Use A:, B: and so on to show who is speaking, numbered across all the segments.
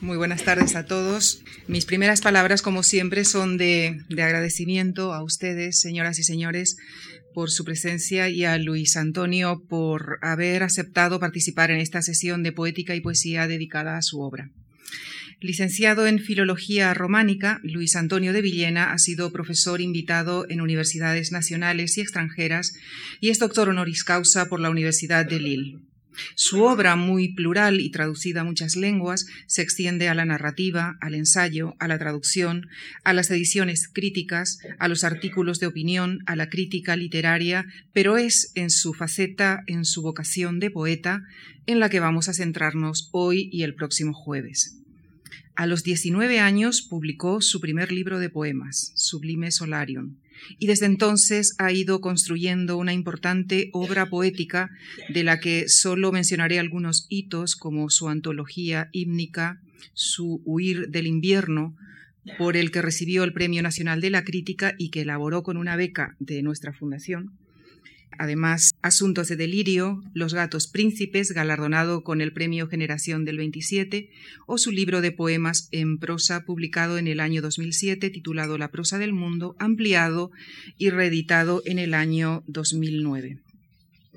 A: Muy buenas tardes a todos. Mis primeras palabras, como siempre, son de, de, agradecimiento a ustedes, señoras y señores, por su presencia y a Luis Antonio por haber aceptado participar en esta sesión de poética y poesía dedicada a su obra. Licenciado en Filología Románica, Luis Antonio de Villena ha sido profesor invitado en universidades nacionales y extranjeras y es doctor honoris causa por la Universidad de Lille. Su obra, muy plural y traducida a muchas lenguas, se extiende a la narrativa, al ensayo, a la traducción, a las ediciones críticas, a los artículos de opinión, a la crítica literaria, pero es en su faceta, en su vocación de poeta, en la que vamos a centrarnos hoy y el próximo jueves. A los 19 años publicó su primer libro de poemas, Sublime Solarium, y desde entonces ha ido construyendo una importante obra poética de la que solo mencionaré algunos hitos como su antología hímnica, su Huir del invierno, por el que recibió el Premio Nacional de la Crítica y que elaboró con una beca de nuestra fundación, Además, Asuntos de Delirio, Los Gatos Príncipes, galardonado con el Premio Generación del 27, o su libro de poemas en prosa publicado en el año 2007 titulado La prosa del mundo, ampliado y reeditado en el año 2009.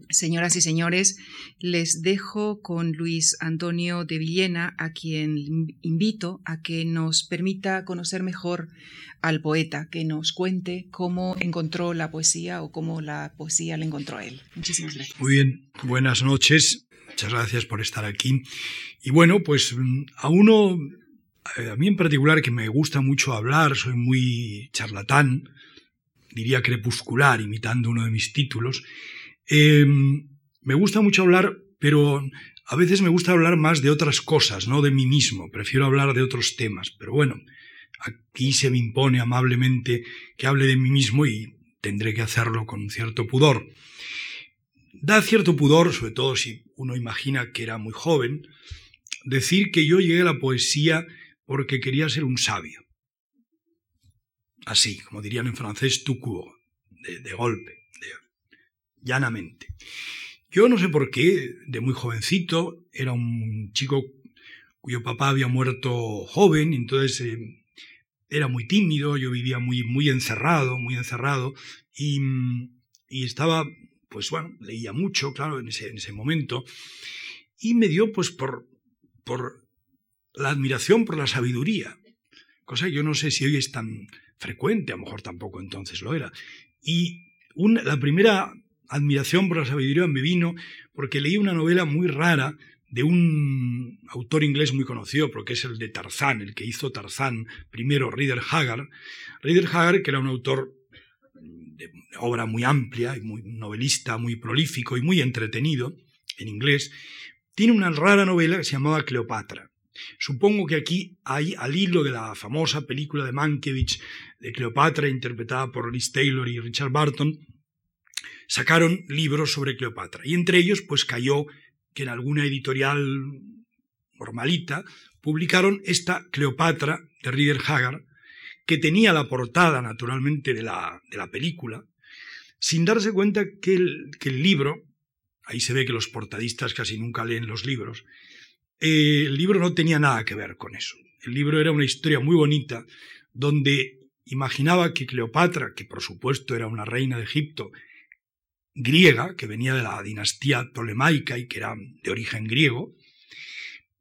A: Señoras y señores, les dejo con Luis Antonio de Villena, a quien invito a que nos permita conocer mejor al poeta, que nos cuente cómo encontró la poesía o cómo la poesía le encontró a él. Muchísimas gracias.
B: Muy bien, buenas noches. Muchas gracias por estar aquí. Y bueno, pues a uno, a mí en particular, que me gusta mucho hablar, soy muy charlatán, diría crepuscular, imitando uno de mis títulos. Em, me gusta mucho hablar, pero a veces me gusta hablar más de otras cosas, no de mí mismo. Prefiero hablar de otros temas. Pero bueno, aquí se me impone amablemente que hable de mí mismo y tendré que hacerlo con cierto pudor. Da cierto pudor, sobre todo si uno imagina que era muy joven, decir que yo llegué a la poesía porque quería ser un sabio. Así, como dirían en francés, tout court, de golpe llanamente. Yo no sé por qué, de muy jovencito, era un chico cuyo papá había muerto joven, entonces eh, era muy tímido, yo vivía muy, muy encerrado, muy encerrado, y, estaba, pues bueno, leía mucho, claro, en ese, en ese momento, y me dio pues por, por la admiración por la sabiduría, cosa que yo no sé si hoy es tan frecuente, a lo mejor tampoco entonces lo era. Y la primera admiración por la sabiduría me vino porque leí una novela muy rara de un autor inglés muy conocido, porque es el de Tarzán, el que hizo Tarzán, primero Rider Haggard. Rider Haggard, que era un autor de obra muy amplia, muy novelista, muy prolífico y muy entretenido en inglés, tiene una rara novela que se llamaba Cleopatra. Supongo que aquí hay, al hilo de la famosa película de Mankiewicz de Cleopatra, interpretada por Liz Taylor y Richard Barton, sacaron libros sobre Cleopatra. Y entre ellos, pues cayó que en alguna editorial normalita publicaron esta Cleopatra de Rieder Haggard, que tenía la portada, naturalmente, de la, de la película, sin darse cuenta que el, que el, libro, ahí se ve que los portadistas casi nunca leen los libros, eh, el libro no tenía nada que ver con eso. El libro era una historia muy bonita, donde imaginaba que Cleopatra, que por supuesto era una reina de Egipto griega, que venía de la dinastía tolemaica y que era de origen griego,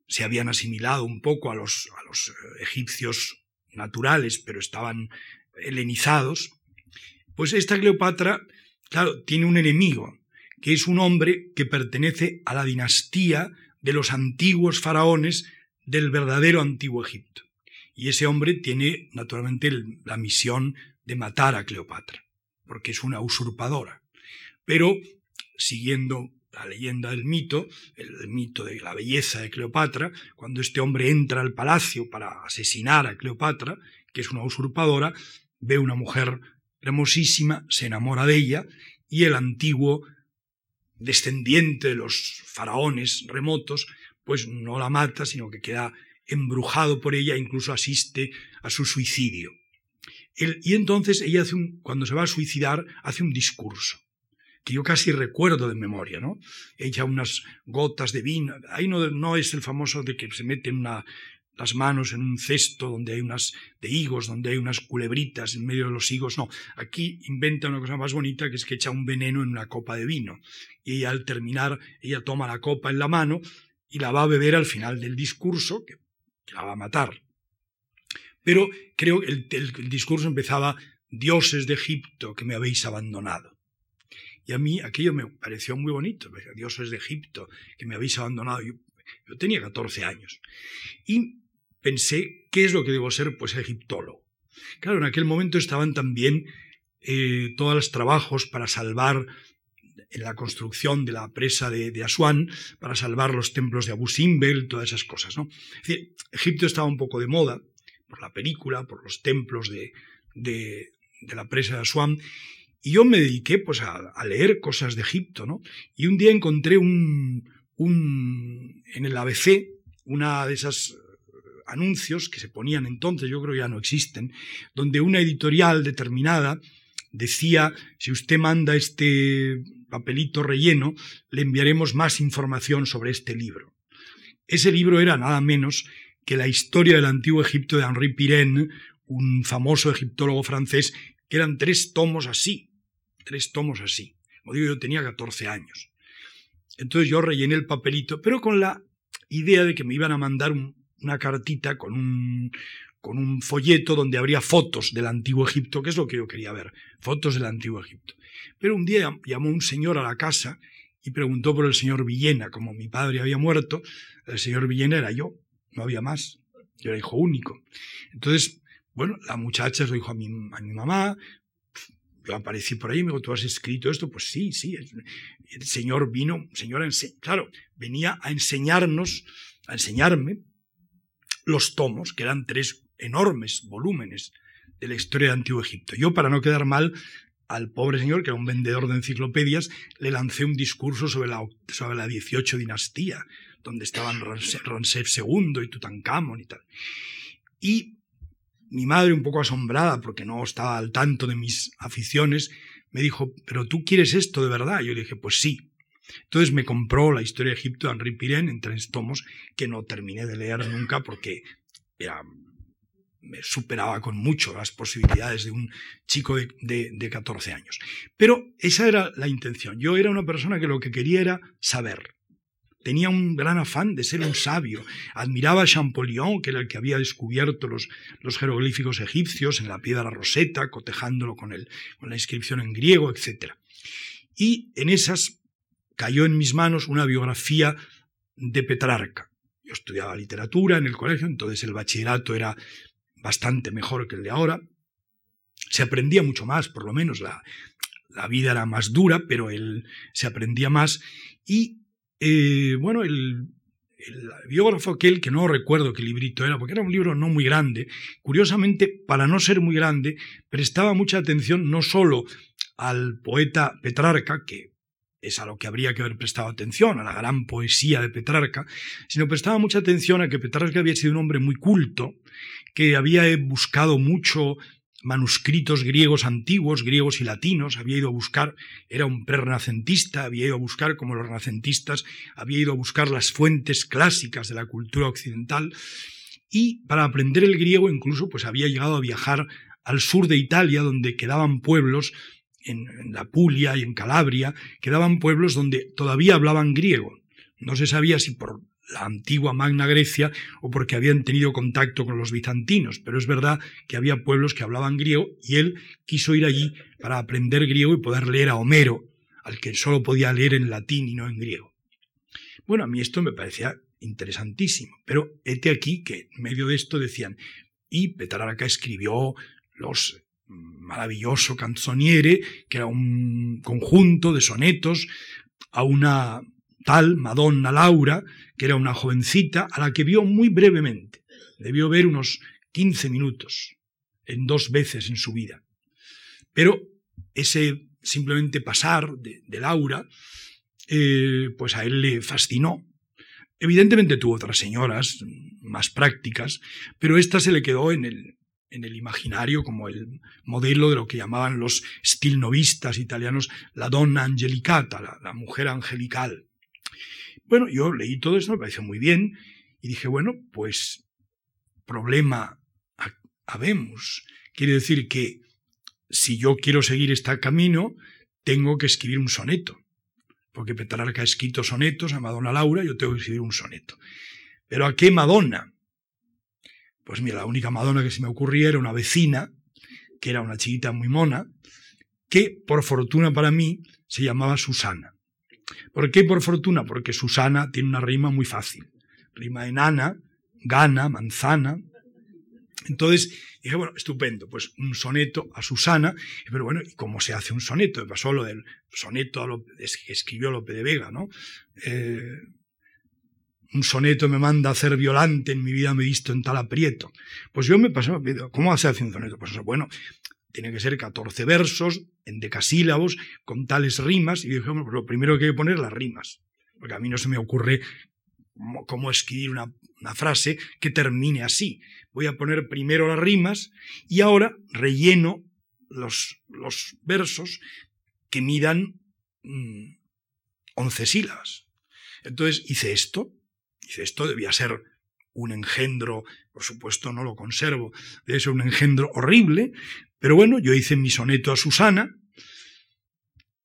B: se habían asimilado un poco a los, a los eh, egipcios naturales, pero estaban helenizados, pues esta Cleopatra, claro, tiene un enemigo, que es un hombre que pertenece a la dinastía de los antiguos faraones del verdadero antiguo Egipto. Y ese hombre tiene, naturalmente, la misión de matar a Cleopatra, porque es una usurpadora. Pero, siguiendo la leyenda del mito, el mito de la belleza de Cleopatra, cuando este hombre entra al palacio para asesinar a Cleopatra, que es una usurpadora, ve una mujer hermosísima, se enamora de ella, y el antiguo descendiente de los faraones remotos, pues no la mata, sino que queda embrujado por ella, incluso asiste a su suicidio. y entonces ella hace un, cuando se va a suicidar, hace un discurso que yo casi recuerdo de memoria, ¿no? Echa unas gotas de vino. Ahí no, es el famoso de que se mete una, las manos en un cesto donde hay unas de higos, donde hay unas culebritas en medio de los higos. No, aquí inventa una cosa más bonita que es que echa un veneno en una copa de vino. Y al terminar, ella toma la copa en la mano y la va a beber al final del discurso, que, la va a matar. Pero creo que el discurso empezaba, dioses de Egipto que me habéis abandonado. Y a mí aquello me pareció muy bonito. Dioses de Egipto que me habéis abandonado. Yo, yo tenía 14 años. Y pensé, ¿qué es lo que debo ser? Pues egiptólogo. Claro, en aquel momento estaban también eh, todos los trabajos para salvar la construcción de la presa de, de, Asuán, para salvar los templos de Abu Simbel, todas esas cosas. ¿no? Es Egipto estaba un poco de moda por la película, por los templos de, de, de la presa de Asuán, y yo me dediqué pues, a, leer cosas de Egipto. ¿no? Y un día encontré un, un, en el ABC una de esas anuncios que se ponían entonces, yo creo ya no existen, donde una editorial determinada decía, si usted manda este papelito relleno, le enviaremos más información sobre este libro. Ese libro era nada menos que la historia del antiguo Egipto de Henri Pirenne, un famoso egiptólogo francés, que eran tres tomos así, tres tomos así. Como digo, yo tenía 14 años. Entonces yo rellené el papelito, pero con la idea de que me iban a mandar un, una cartita con un, con un folleto donde habría fotos del antiguo Egipto, que es lo que yo quería ver, fotos del antiguo Egipto. Pero un día llamó un señor a la casa y preguntó por el señor Villena. Como mi padre había muerto, el señor Villena era yo, no había más. Yo era hijo único. Entonces, bueno, la muchacha se lo dijo a mi, a mi mamá, yo aparecí por ahí y me dijo, ¿tú has escrito esto? Pues sí, sí. El, señor vino, señor, claro, venía a enseñarnos, a enseñarme los tomos, que eran tres enormes volúmenes de la historia de Antiguo Egipto. Yo, para no quedar mal, al pobre señor, que era un vendedor de enciclopedias, le lancé un discurso sobre la, sobre la 18 dinastía, donde estaban Ramsés II y Tutankamón y tal. Y mi madre, un poco asombrada porque no estaba al tanto de mis aficiones, me dijo, ¿pero tú quieres esto de verdad? Yo le dije, pues sí. Entonces me compró la historia de Egipto de Henri Pirén en tres tomos que no terminé de leer nunca porque me superaba con mucho las posibilidades de un chico de, de 14 años. Pero esa era la intención. Yo era una persona que lo que quería era saber. Tenía un gran afán de ser un sabio. Admiraba a Champollion, que era el que había descubierto los, jeroglíficos egipcios en la piedra roseta, cotejándolo con, el, con la inscripción en griego, etc. Y en esas cayó en mis manos una biografía de Petrarca. Yo estudiaba literatura en el colegio, entonces el bachillerato era bastante mejor que el de ahora. Se aprendía mucho más, por lo menos la, la vida era más dura, pero él se aprendía más. Y eh, bueno, el, el biógrafo aquel, que no recuerdo qué librito era, porque era un libro no muy grande, curiosamente, para no ser muy grande, prestaba mucha atención no solo al poeta Petrarca, que es a lo que habría que haber prestado atención, a la gran poesía de Petrarca, sino prestaba mucha atención a que Petrarca había sido un hombre muy culto, que había buscado mucho manuscritos griegos antiguos, griegos y latinos, había ido a buscar, era un pre-renacentista, había ido a buscar, como los renacentistas, había ido a buscar las fuentes clásicas de la cultura occidental, y para aprender el griego incluso pues había llegado a viajar al sur de Italia, donde quedaban pueblos en, la Puglia y en Calabria, quedaban pueblos donde todavía hablaban griego. No se sabía si por la antigua Magna Grecia o porque habían tenido contacto con los bizantinos, pero es verdad que había pueblos que hablaban griego y él quiso ir allí para aprender griego y poder leer a Homero, al que solo podía leer en latín y no en griego. Bueno, a mí esto me parecía interesantísimo, pero hete aquí que en medio de esto decían, y Petrarca escribió los maravilloso canzoniere, que era un conjunto de sonetos a una tal Madonna Laura, que era una jovencita a la que vio muy brevemente. Debió ver unos 15 minutos en dos veces en su vida. Pero ese simplemente pasar de, Laura, eh, pues a él le fascinó. Evidentemente tuvo otras señoras más prácticas, pero esta se le quedó en el, en el imaginario como el modelo de lo que llamaban los stilnovistas italianos la donna angelicata, la, mujer angelical. Bueno, yo leí todo esto, me pareció muy bien, y dije, bueno, pues problema habemos. Quiere decir que si yo quiero seguir este camino, tengo que escribir un soneto. Porque Petrarca ha escrito sonetos a Madonna Laura, yo tengo que escribir un soneto. ¿Pero a qué Madonna? Pues mira, la única Madonna que se me ocurría era una vecina, que era una chiquita muy mona, que por fortuna para mí se llamaba Susana. ¿Por qué por fortuna? Porque Susana tiene una rima muy fácil. Rima enana, gana, manzana. Entonces dije, bueno, estupendo, pues un soneto a Susana. Pero bueno, ¿y cómo se hace un soneto? Me pasó lo del soneto que escribió Lope de Vega, ¿no? Eh, un soneto me manda a hacer violante, en mi vida me he visto en tal aprieto. Pues yo me pasé, ¿cómo se hace un soneto? Pues bueno, tiene que ser 14 versos, en decasílabos, con tales rimas, y dije, bueno, pues lo primero que hay que poner las rimas, porque a mí no se me ocurre cómo, escribir una, frase que termine así. Voy a poner primero las rimas y ahora relleno los, los versos que midan 11 mm, sílabas. Entonces hice esto, Dice, esto debía ser un engendro, por supuesto no lo conservo, debe ser un engendro horrible, pero bueno, yo hice mi soneto a Susana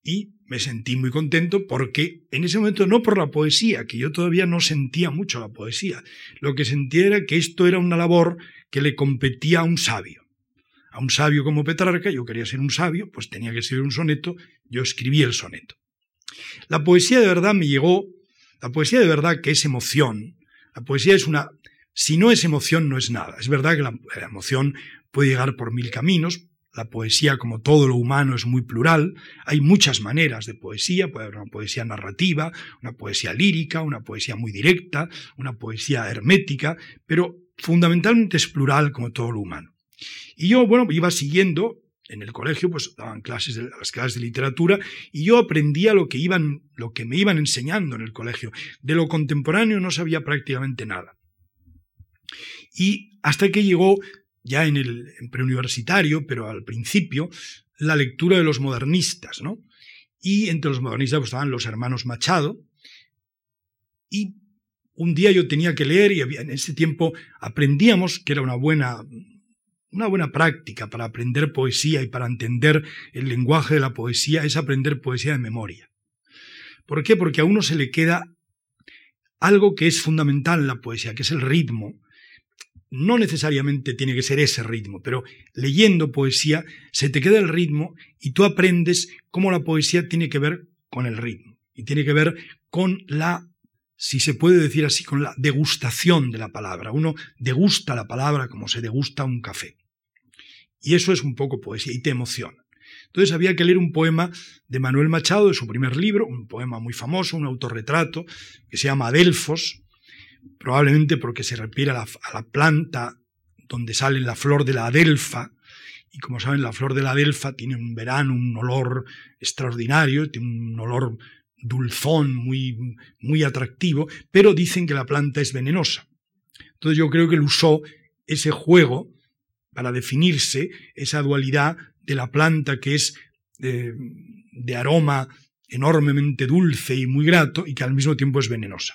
B: y me sentí muy contento porque en ese momento no por la poesía, que yo todavía no sentía mucho la poesía, lo que sentía era que esto era una labor que le competía a un sabio. A un sabio como Petrarca, yo quería ser un sabio, pues tenía que ser un soneto, yo escribí el soneto. La poesía de verdad me llegó la poesía de verdad que es emoción. La poesía es una... Si no es emoción, no es nada. Es verdad que la, emoción puede llegar por mil caminos. La poesía, como todo lo humano, es muy plural. Hay muchas maneras de poesía. Puede haber una poesía narrativa, una poesía lírica, una poesía muy directa, una poesía hermética, pero fundamentalmente es plural como todo lo humano. Y yo, bueno, iba siguiendo en el colegio pues daban clases de, las clases de literatura y yo aprendía lo que iban lo que me iban enseñando en el colegio de lo contemporáneo no sabía prácticamente nada y hasta que llegó ya en el preuniversitario pero al principio la lectura de los modernistas no y entre los modernistas pues, estaban los hermanos Machado y un día yo tenía que leer y en ese tiempo aprendíamos que era una buena una buena práctica para aprender poesía y para entender el lenguaje de la poesía es aprender poesía de memoria. ¿Por qué? Porque a uno se le queda algo que es fundamental en la poesía, que es el ritmo. No necesariamente tiene que ser ese ritmo, pero leyendo poesía se te queda el ritmo y tú aprendes cómo la poesía tiene que ver con el ritmo y tiene que ver con la si se puede decir así, con la degustación de la palabra. Uno degusta la palabra como se degusta un café. Y eso es un poco poesía y te emociona. Entonces había que leer un poema de Manuel Machado, de su primer libro, un poema muy famoso, un autorretrato, que se llama Adelfos, probablemente porque se refiere a la, planta donde sale la flor de la adelfa, y como saben, la flor de la adelfa tiene un verano, un olor extraordinario, tiene un olor dulzón, muy, muy atractivo, pero dicen que la planta es venenosa. Entonces yo creo que él usó ese juego para definirse esa dualidad de la planta que es de, aroma enormemente dulce y muy grato y que al mismo tiempo es venenosa.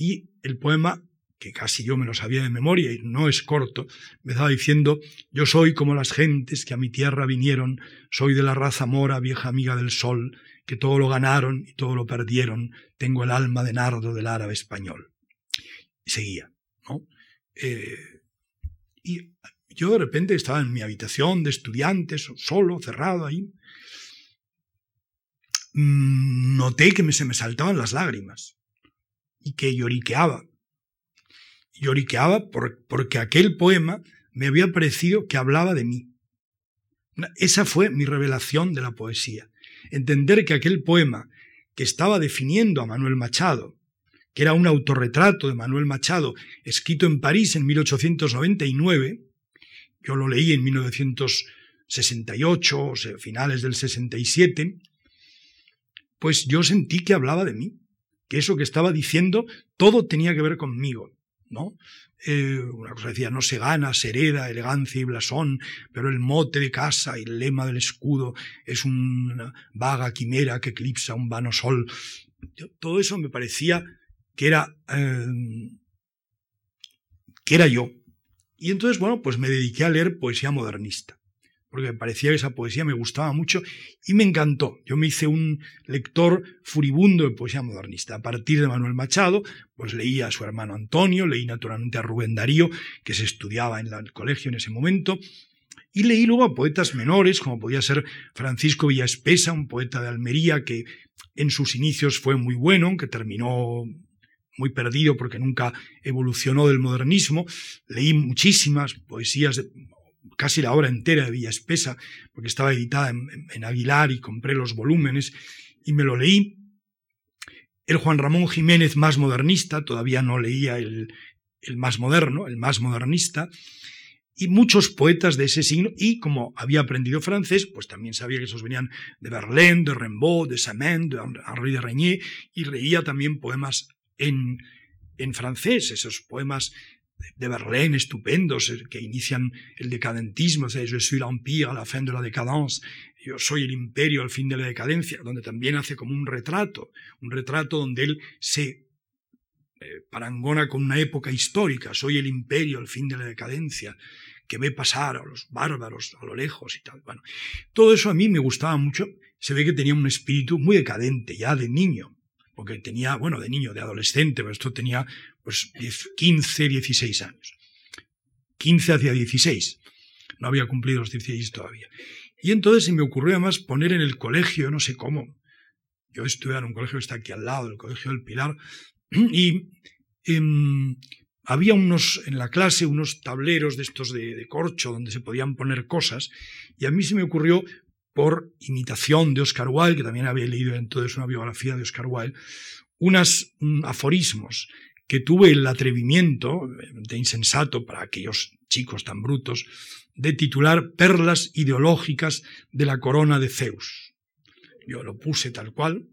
B: Y el poema, que casi yo me lo sabía de memoria y no es corto, me estaba diciendo, yo soy como las gentes que a mi tierra vinieron, soy de la raza mora, vieja amiga del sol, que todo lo ganaron y todo lo perdieron, tengo el alma de nardo del árabe español. Y seguía, ¿no? Eh, y yo de repente estaba en mi habitación de estudiantes, solo, cerrado ahí. Mm, noté que se me saltaban las lágrimas y que lloriqueaba. Lloriqueaba porque aquel poema me había parecido que hablaba de mí. Esa fue mi revelación de la poesía. Entender que aquel poema que estaba definiendo a Manuel Machado, que era un autorretrato de Manuel Machado escrito en París en 1899, yo lo leí en 1968, o sea, finales del 67, pues yo sentí que hablaba de mí, que eso que estaba diciendo, todo tenía que ver conmigo, ¿no? Eh, una cosa decía, no se gana, se hereda, elegancia y blasón, pero el mote de casa y el lema del escudo es una vaga quimera que eclipsa un vano sol. todo eso me parecía que era, eh, que era yo, Y entonces, bueno, pues me dediqué a leer poesía modernista, porque me parecía que esa poesía me gustaba mucho y me encantó. Yo me hice un lector furibundo de poesía modernista. A partir de Manuel Machado, pues leía a su hermano Antonio, leí naturalmente a Rubén Darío, que se estudiaba en el colegio en ese momento, y leí luego a poetas menores, como podía ser Francisco Villaespesa, un poeta de Almería que en sus inicios fue muy bueno, que terminó muy perdido porque nunca evolucionó del modernismo. Leí muchísimas poesías, casi la obra entera de Villaespesa, porque estaba editada en, Aguilar y compré los volúmenes y me lo leí. El Juan Ramón Jiménez más modernista, todavía no leía el más moderno, el más modernista y muchos poetas de ese signo, y como había aprendido francés, pues también sabía que esos venían de Verlaine, de Rimbaud, de Saint-Main, de Henri de Regnier, y leía también poemas en, en francés, esos poemas de Verlaine estupendos eh, que inician el decadentismo, o sea, Je suis l'empire a la fin de la décadence, yo soy el imperio al fin de la decadencia, donde también hace como un retrato, un retrato donde él se eh, parangona con una época histórica, soy el imperio al fin de la decadencia, que ve pasar a los bárbaros a lo lejos y tal. Bueno, todo eso a mí me gustaba mucho. Se ve que tenía un espíritu muy decadente ya de niño, porque tenía, bueno, de niño, de adolescente, pero esto tenía pues 15, 16 años. 15 hacia 16. No había cumplido los 16 todavía. Y entonces se me ocurrió además poner en el colegio, no sé cómo, yo estudié en un colegio que está aquí al lado, el Colegio del Pilar, y em, había unos en la clase unos tableros de estos de, corcho donde se podían poner cosas y a mí se me ocurrió por imitación de Oscar Wilde, que también había leído entonces una biografía de Oscar Wilde, unos mm, aforismos que tuve el atrevimiento, de insensato para aquellos chicos tan brutos, de titular Perlas ideológicas de la corona de Zeus. Yo lo puse tal cual,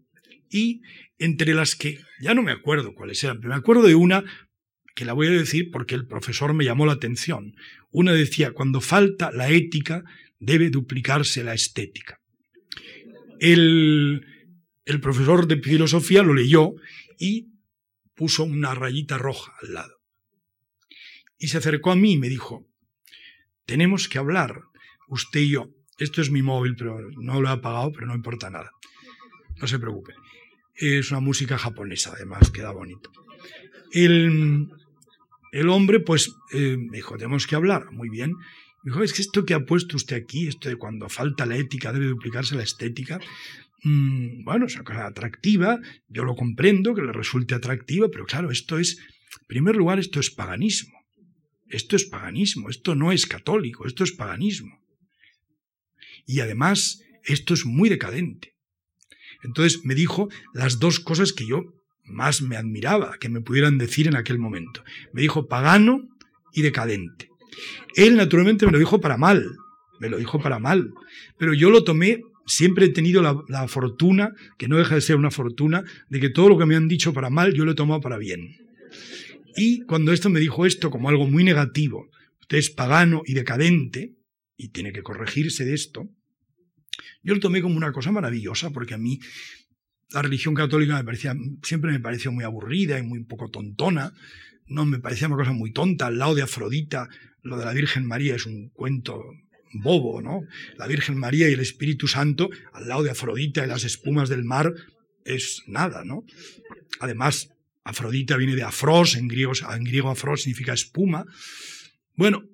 B: y entre las que, ya no me acuerdo cuáles eran, pero me acuerdo de una que la voy a decir porque el profesor me llamó la atención. Una decía, cuando falta la ética, debe duplicarse la estética. El, el profesor de filosofía lo leyó y puso una rayita roja al lado. Y se acercó a mí y me dijo, tenemos que hablar, usted y yo. Esto es mi móvil, pero no lo he apagado, pero no importa nada. No se preocupe. Es una música japonesa, además, queda bonito. El, el hombre, pues, eh, me dijo, tenemos que hablar. Muy bien. Dijo, es que esto que ha puesto usted aquí, esto de cuando falta la ética debe duplicarse la estética, mm, bueno, es una cosa atractiva, yo lo comprendo, que le resulte atractiva, pero claro, esto es, en primer lugar, esto es paganismo. Esto es paganismo, esto no es católico, esto es paganismo. Y además, esto es muy decadente. Entonces me dijo las dos cosas que yo más me admiraba que me pudieran decir en aquel momento. Me dijo pagano y decadente. Él naturalmente me lo dijo para mal, me lo dijo para mal, pero yo lo tomé, siempre he tenido la, fortuna, que no deja de ser una fortuna, de que todo lo que me han dicho para mal yo lo he tomado para bien. Y cuando esto me dijo esto como algo muy negativo, usted es pagano y decadente, y tiene que corregirse de esto, yo lo tomé como una cosa maravillosa, porque a mí la religión católica me parecía, siempre me pareció muy aburrida y muy poco tontona. No me parecía una cosa muy tonta. Al lado de Afrodita, lo de la Virgen María es un cuento bobo, ¿no? La Virgen María y el Espíritu Santo, al lado de Afrodita y las espumas del mar, es nada, ¿no? Además, Afrodita viene de afros, en griego, en griego afros significa espuma. Bueno,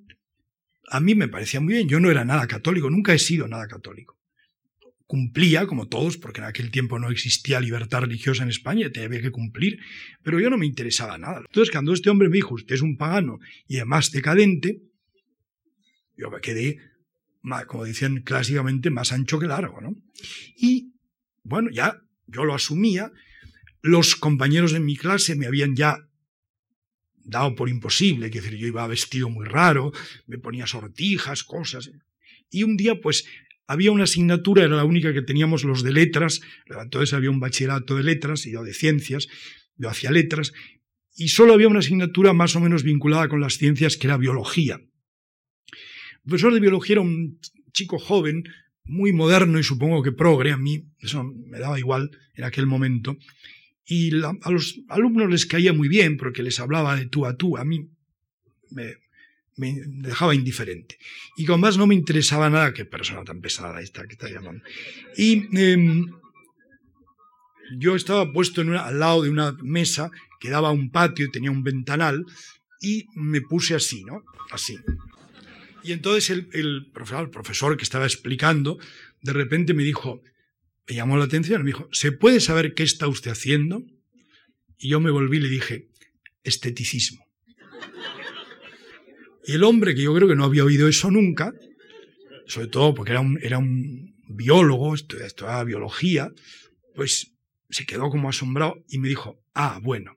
B: a mí me parecía muy bien. Yo no era nada católico, nunca he sido nada católico cumplía, como todos, porque en aquel tiempo no existía libertad religiosa en España, tenía que cumplir, pero yo no me interesaba nada. Entonces, cuando este hombre me dijo, usted es un pagano y además decadente, yo me quedé, como decían clásicamente, más ancho que largo, ¿no? Y, bueno, ya yo lo asumía, los compañeros de mi clase me habían ya dado por imposible, que decir, yo iba vestido muy raro, me ponía sortijas, cosas. Y un día, pues, había una asignatura, era la única que teníamos los de letras, entonces había un bachillerato de letras y yo de ciencias, yo hacía letras, y solo había una asignatura más o menos vinculada con las ciencias que era biología. El profesor de biología era un chico joven, muy moderno y supongo que progre, a mí eso me daba igual en aquel momento, y a los alumnos les caía muy bien porque les hablaba de tú a tú, a mí me, me dejaba indiferente. Y con más no me interesaba nada, qué persona tan pesada esta que está llamando. Y em, yo estaba puesto al lado de una mesa que daba a un patio y tenía un ventanal y me puse así, ¿no? Así. Y entonces el, profesor, el profesor que estaba explicando, de repente me dijo, me llamó la atención, me dijo, ¿se puede saber qué está usted haciendo? Y yo me volví y le dije, esteticismo. Y el hombre, que yo creo que no había oído eso nunca, sobre todo porque era un, era un biólogo, estudiaba biología, pues se quedó como asombrado y me dijo, ah, bueno.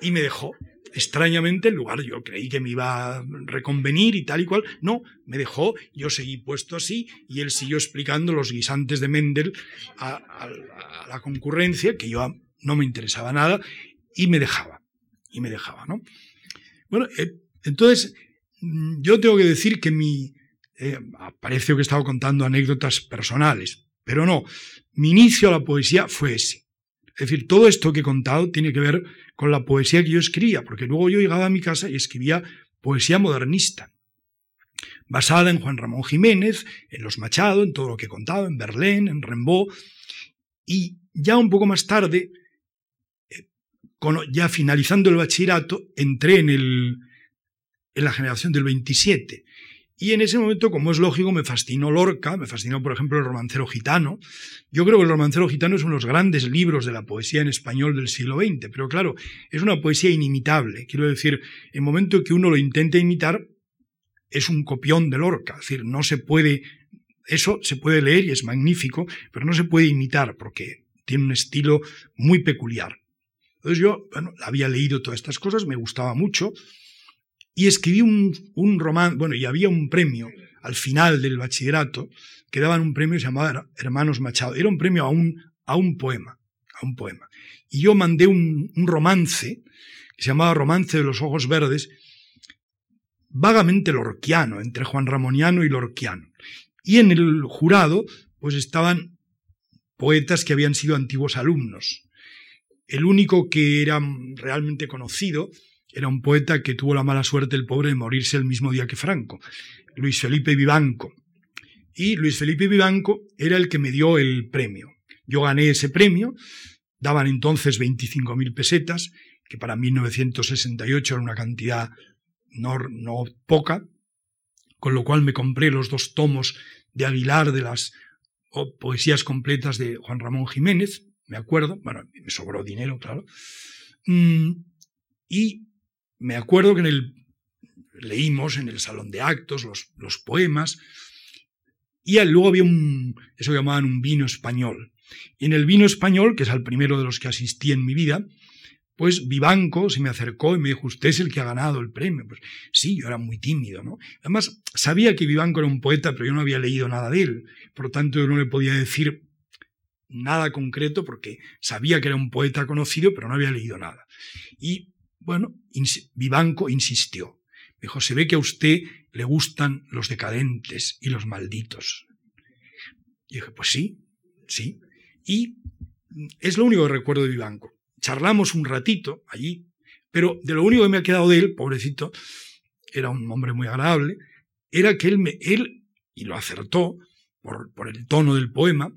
B: Y me dejó. Extrañamente, en lugar, yo creí que me iba a reconvenir y tal y cual. No, me dejó, yo seguí puesto así y él siguió explicando los guisantes de Mendel a, a la concurrencia, que yo no me interesaba nada, y me dejaba. Y me dejaba, ¿no? Bueno, eh, entonces, mm, yo tengo que decir que mi. Eh, parece que he estado contando anécdotas personales, pero no. Mi inicio a la poesía fue ese. Es decir, todo esto que he contado tiene que ver con la poesía que yo escribía, porque luego yo llegaba a mi casa y escribía poesía modernista, basada en Juan Ramón Jiménez, en los Machado, en todo lo que he contado, en Berlín, en Rimbaud, y ya un poco más tarde ya finalizando el bachillerato, entré en, el, en la generación del 27. Y en ese momento, como es lógico, me fascinó Lorca, me fascinó, por ejemplo, el romancero gitano. Yo creo que el romancero gitano es uno de los grandes libros de la poesía en español del siglo XX, pero claro, es una poesía inimitable. Quiero decir, en el momento que uno lo intenta imitar, es un copión de Lorca. Es decir, no se puede, eso se puede leer y es magnífico, pero no se puede imitar porque tiene un estilo muy peculiar. Entonces yo, bueno, había leído todas estas cosas, me gustaba mucho, y escribí un, un román, bueno, y había un premio al final del bachillerato, que daban un premio llamado Hermanos Machado. Era un premio a un, a un poema, a un poema. Y yo mandé un, un romance, que se llamaba Romance de los Ojos Verdes, vagamente lorquiano, entre Juan Ramoniano y lorquiano. Y en el jurado, pues estaban poetas que habían sido antiguos alumnos. El único que era realmente conocido era un poeta que tuvo la mala suerte, el pobre, de morirse el mismo día que Franco, Luis Felipe Vivanco. Y Luis Felipe Vivanco era el que me dio el premio. Yo gané ese premio, daban entonces 25.000 pesetas, que para 1968 era una cantidad no, no poca, con lo cual me compré los dos tomos de Aguilar de las poesías completas de Juan Ramón Jiménez, me acuerdo, bueno, me sobró dinero, claro, mm, y me acuerdo que en el, leímos en el salón de actos los, los poemas, y luego había un, eso llamaban un vino español. Y en el vino español, que es el primero de los que asistí en mi vida, pues Vivanco se me acercó y me dijo, usted es el que ha ganado el premio. Pues sí, yo era muy tímido, ¿no? Además, sabía que Vivanco era un poeta, pero yo no había leído nada de él. Por lo tanto, yo no le podía decir nada concreto porque sabía que era un poeta conocido, pero no había leído nada. Y bueno, Vivanco insistió. dijo, se ve que a usted le gustan los decadentes y los malditos. Y dije, pues sí, sí. Y es lo único que recuerdo de Vivanco. Charlamos un ratito allí, pero de lo único que me ha quedado de él, pobrecito, era un hombre muy agradable, era que él, me, él y lo acertó por, por el tono del poema,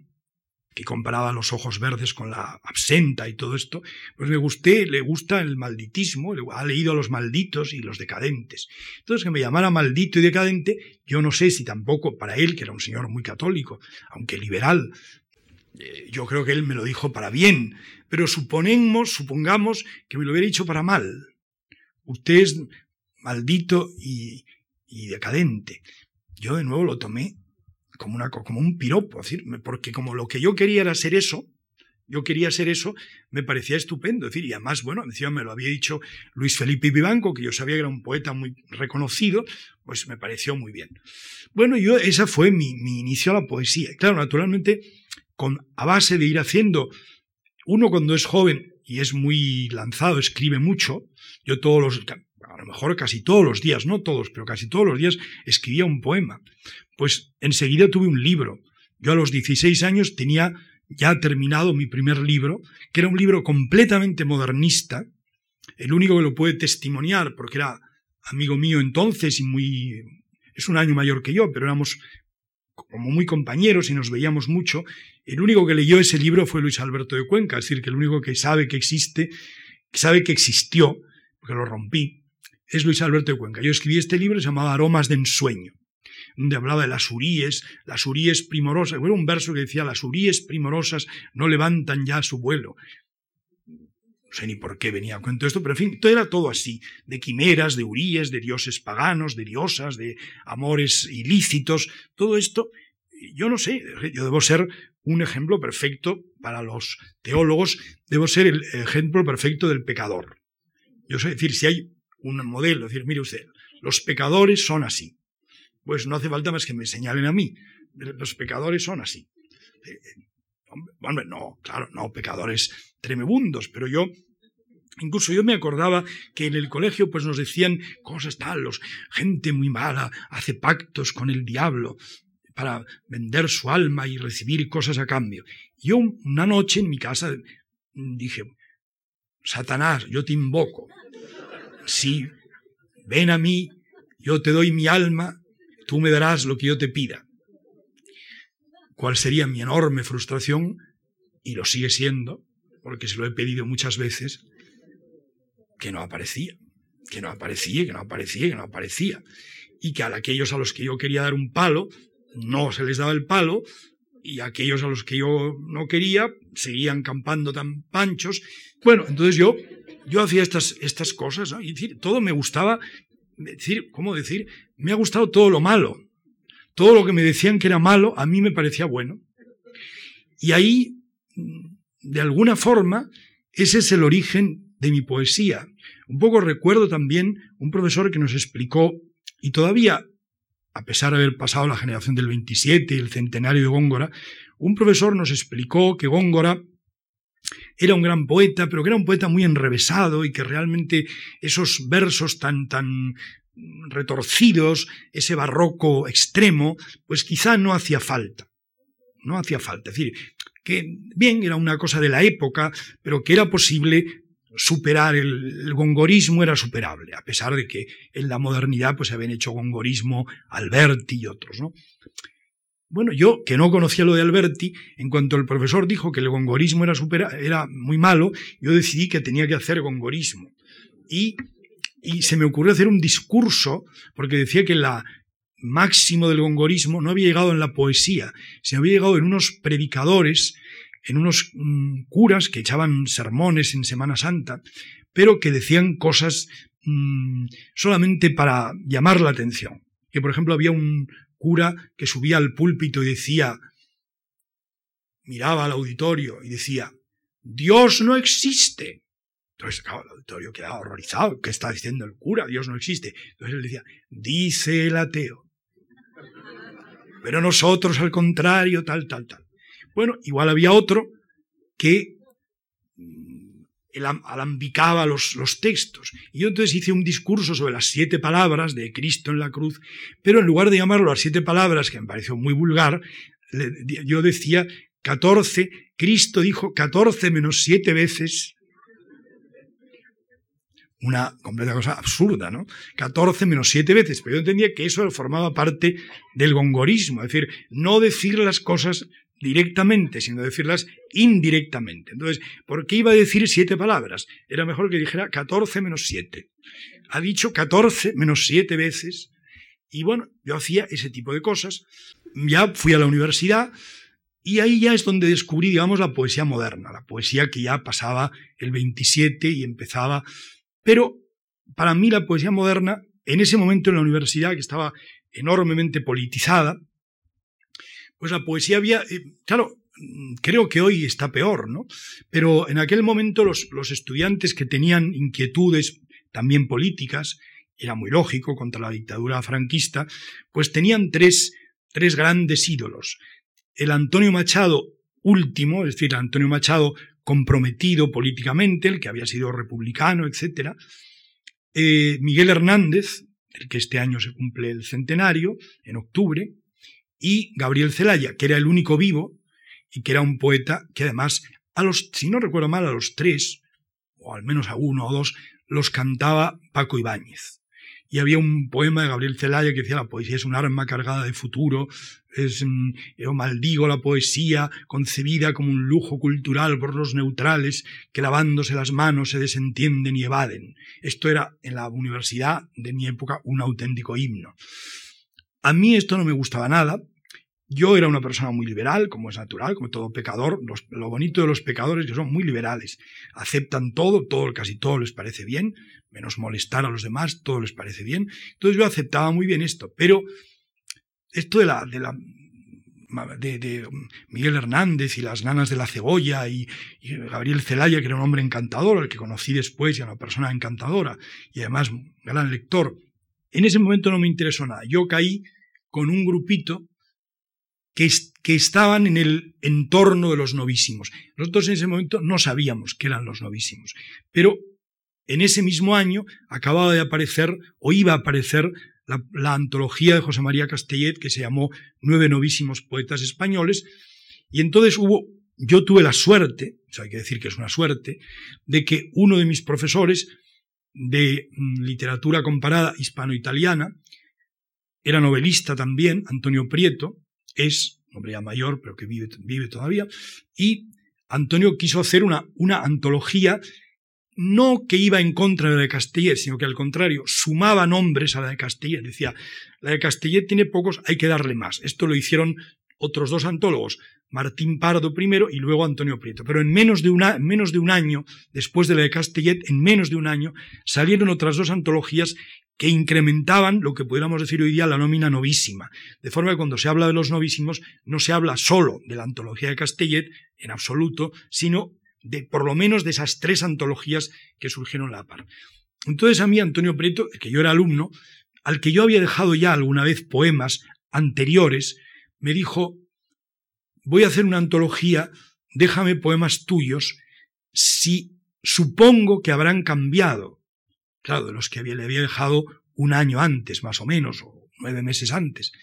B: que comparaba los ojos verdes con la absenta y todo esto, pues le gusté, le gusta el malditismo, ha leído a los malditos y los decadentes. Entonces, que me llamara maldito y decadente, yo no sé si tampoco para él, que era un señor muy católico, aunque liberal, eh, yo creo que él me lo dijo para bien, pero suponemos, supongamos que me lo hubiera dicho para mal. Usted es maldito y, y decadente. Yo de nuevo lo tomé como, un piropo, porque como lo que yo quería era ser eso, yo quería ser eso, me parecía estupendo. decir, y además, bueno, encima me lo había dicho Luis Felipe Vivanco, que yo sabía que era un poeta muy reconocido, pues me pareció muy bien. Bueno, yo, esa fue mi, mi inicio a la poesía. Claro, naturalmente, con, a base de ir haciendo, uno cuando es joven y es muy lanzado, escribe mucho, yo todos los, a lo mejor casi todos los días, no todos, pero casi todos los días escribía un poema. Pues enseguida tuve un libro. Yo a los 16 años tenía ya terminado mi primer libro, que era un libro completamente modernista, el único que lo puede testimoniar, porque era amigo mío entonces y muy... es un año mayor que yo, pero éramos como muy compañeros y nos veíamos mucho, el único que leyó ese libro fue Luis Alberto de Cuenca, es decir, que el único que sabe que existe, que sabe que existió, porque lo rompí, es Luis Alberto de Cuenca. Yo escribí este libro, se llamaba Aromas de ensueño, donde hablaba de las uríes, las uríes primorosas. Era un verso que decía, las uríes primorosas no levantan ya su vuelo. No sé ni por qué venía a cuento esto, pero en fin, todo era todo así, de quimeras, de uríes, de dioses paganos, de diosas, de amores ilícitos, todo esto, yo no sé, yo debo ser un ejemplo perfecto para los teólogos, debo ser el ejemplo perfecto del pecador. Yo sé decir, si hay un modelo, decir, mire usted, los pecadores son así. Pues no hace falta más que me señalen a mí. Los pecadores son así. Eh, eh, hombre, no, claro, no, pecadores tremebundos, pero yo Incluso yo me acordaba que en el colegio pues nos decían cosas tal, los, gente muy mala hace pactos con el diablo para vender su alma y recibir cosas a cambio. Yo una noche en mi casa dije, Satanás, yo te invoco. Si ven a mí, yo te doy mi alma, tú me darás lo que yo te pida. ¿Cuál sería mi enorme frustración? Y lo sigue siendo, porque se lo he pedido muchas veces, que no aparecía, que no aparecía, que no aparecía, que no aparecía. Y que a aquellos a los que yo quería dar un palo, no se les daba el palo, y aquellos a los que yo no quería seguían campando tan panchos. Bueno, entonces yo, yo hacía estas, estas cosas, y decir, todo me gustaba, decir, ¿cómo decir? Me ha gustado todo lo malo. Todo lo que me decían que era malo, a mí me parecía bueno. Y ahí, de alguna forma, ese es el origen de mi poesía. Un poco recuerdo también un profesor que nos explicó, y todavía, a pesar de haber pasado la generación del 27 y el centenario de Góngora, un profesor nos explicó que Góngora era un gran poeta, pero que era un poeta muy enrevesado y que realmente esos versos tan, tan retorcidos, ese barroco extremo, pues quizá no hacía falta. No hacía falta. Es decir, que bien, era una cosa de la época, pero que era posible superar el, gongorismo era superable, a pesar de que en la modernidad pues se habían hecho gongorismo Alberti y otros, ¿no? Bueno, yo, que no conocía lo de Alberti, en cuanto el profesor dijo que el gongorismo era, muy malo, yo decidí que tenía que hacer gongorismo. Y, y se me ocurrió hacer un discurso, porque decía que la máximo del gongorismo no había llegado en la poesía, se había llegado en unos predicadores en unos mm, curas que echaban sermones en Semana Santa, pero que decían cosas mm, solamente para llamar la atención. Que, por ejemplo, había un cura que subía al púlpito y decía, miraba al auditorio y decía, Dios no existe. Entonces, el auditorio quedaba horrorizado. ¿Qué está diciendo el cura? Dios no existe. Entonces él decía, dice el ateo. Pero nosotros, al contrario, tal, tal, tal. Bueno, igual había otro que alambicaba los, los, textos. Y yo entonces hice un discurso sobre las siete palabras de Cristo en la cruz, pero en lugar de llamarlo las siete palabras, que me pareció muy vulgar, yo decía catorce, Cristo dijo catorce menos siete veces una completa cosa absurda, ¿no? 14 menos siete veces, pero yo entendía que eso formaba parte del gongorismo, es decir, no decir las cosas directamente, sino decirlas indirectamente. Entonces, ¿por qué iba a decir siete palabras? Era mejor que dijera 14 menos 7. Ha dicho 14 menos siete veces. Y bueno, yo hacía ese tipo de cosas. Ya fui a la universidad y ahí ya es donde descubrí, digamos, la poesía moderna, la poesía que ya pasaba el 27 y empezaba. Pero para mí la poesía moderna, en ese momento en la universidad, que estaba enormemente politizada, pues la poesía había, eh, claro, creo que hoy está peor, ¿no? Pero en aquel momento los, los estudiantes que tenían inquietudes también políticas, era muy lógico contra la dictadura franquista, pues tenían tres, tres grandes ídolos. El Antonio Machado último, es decir, Antonio Machado comprometido políticamente, el que había sido republicano, etc. Eh, Miguel Hernández, el que este año se cumple el centenario, en octubre, y Gabriel Celaya, que era el único vivo y que era un poeta que además, a los, si no recuerdo mal, a los tres, o al menos a uno o dos, los cantaba Paco Ibáñez. y había un poema de Gabriel Celaya que decía la poesía es un arma cargada de futuro, es, mm, yo maldigo la poesía concebida como un lujo cultural por los neutrales que lavándose las manos se desentienden y evaden. Esto era en la universidad de mi época un auténtico himno. A mí esto no me gustaba nada, yo era una persona muy liberal, como es natural, como todo pecador. lo bonito de los pecadores es que son muy liberales. Aceptan todo, todo, casi todo les parece bien, menos molestar a los demás, todo les parece bien. Entonces yo aceptaba muy bien esto. Pero esto de la, de Miguel Hernández y las nanas de la cebolla y, Gabriel Celaya, que era un hombre encantador, al que conocí después y una persona encantadora y además gran lector. En ese momento no me interesó nada. Yo caí con un grupito que, estaban en el entorno de los novísimos. Nosotros en ese momento no sabíamos que eran los novísimos, pero en ese mismo año acababa de aparecer o iba a aparecer la, antología de José María Castellet que se llamó Nueve novísimos poetas españoles y entonces hubo, yo tuve la suerte, hay que decir que es una suerte, de que uno de mis profesores de mm, literatura comparada hispano-italiana, era novelista también, Antonio Prieto, es hombre ya mayor, pero que vive, todavía, y Antonio quiso hacer una, una antología no que iba en contra de la de Castellet, sino que al contrario, sumaba nombres a la de Castellet. Decía, la de Castellet tiene pocos, hay que darle más. Esto lo hicieron otros dos antólogos, Martín Pardo primero y luego Antonio Prieto. Pero en menos de, una, menos de un año, después de la de Castellet, en menos de un año, salieron otras dos antologías que incrementaban lo que pudiéramos decir hoy día la nómina novísima. De forma que cuando se habla de los novísimos no se habla solo de la antología de Castellet, en absoluto, sino de por lo menos de esas tres antologías que surgieron a la par. Entonces a mí Antonio Prieto, que yo era alumno, al que yo había dejado ya alguna vez poemas anteriores, me dijo, voy a hacer una antología, déjame poemas tuyos, si supongo que habrán cambiado claro, de los que le había dejado un año antes, más o menos, o nueve meses antes.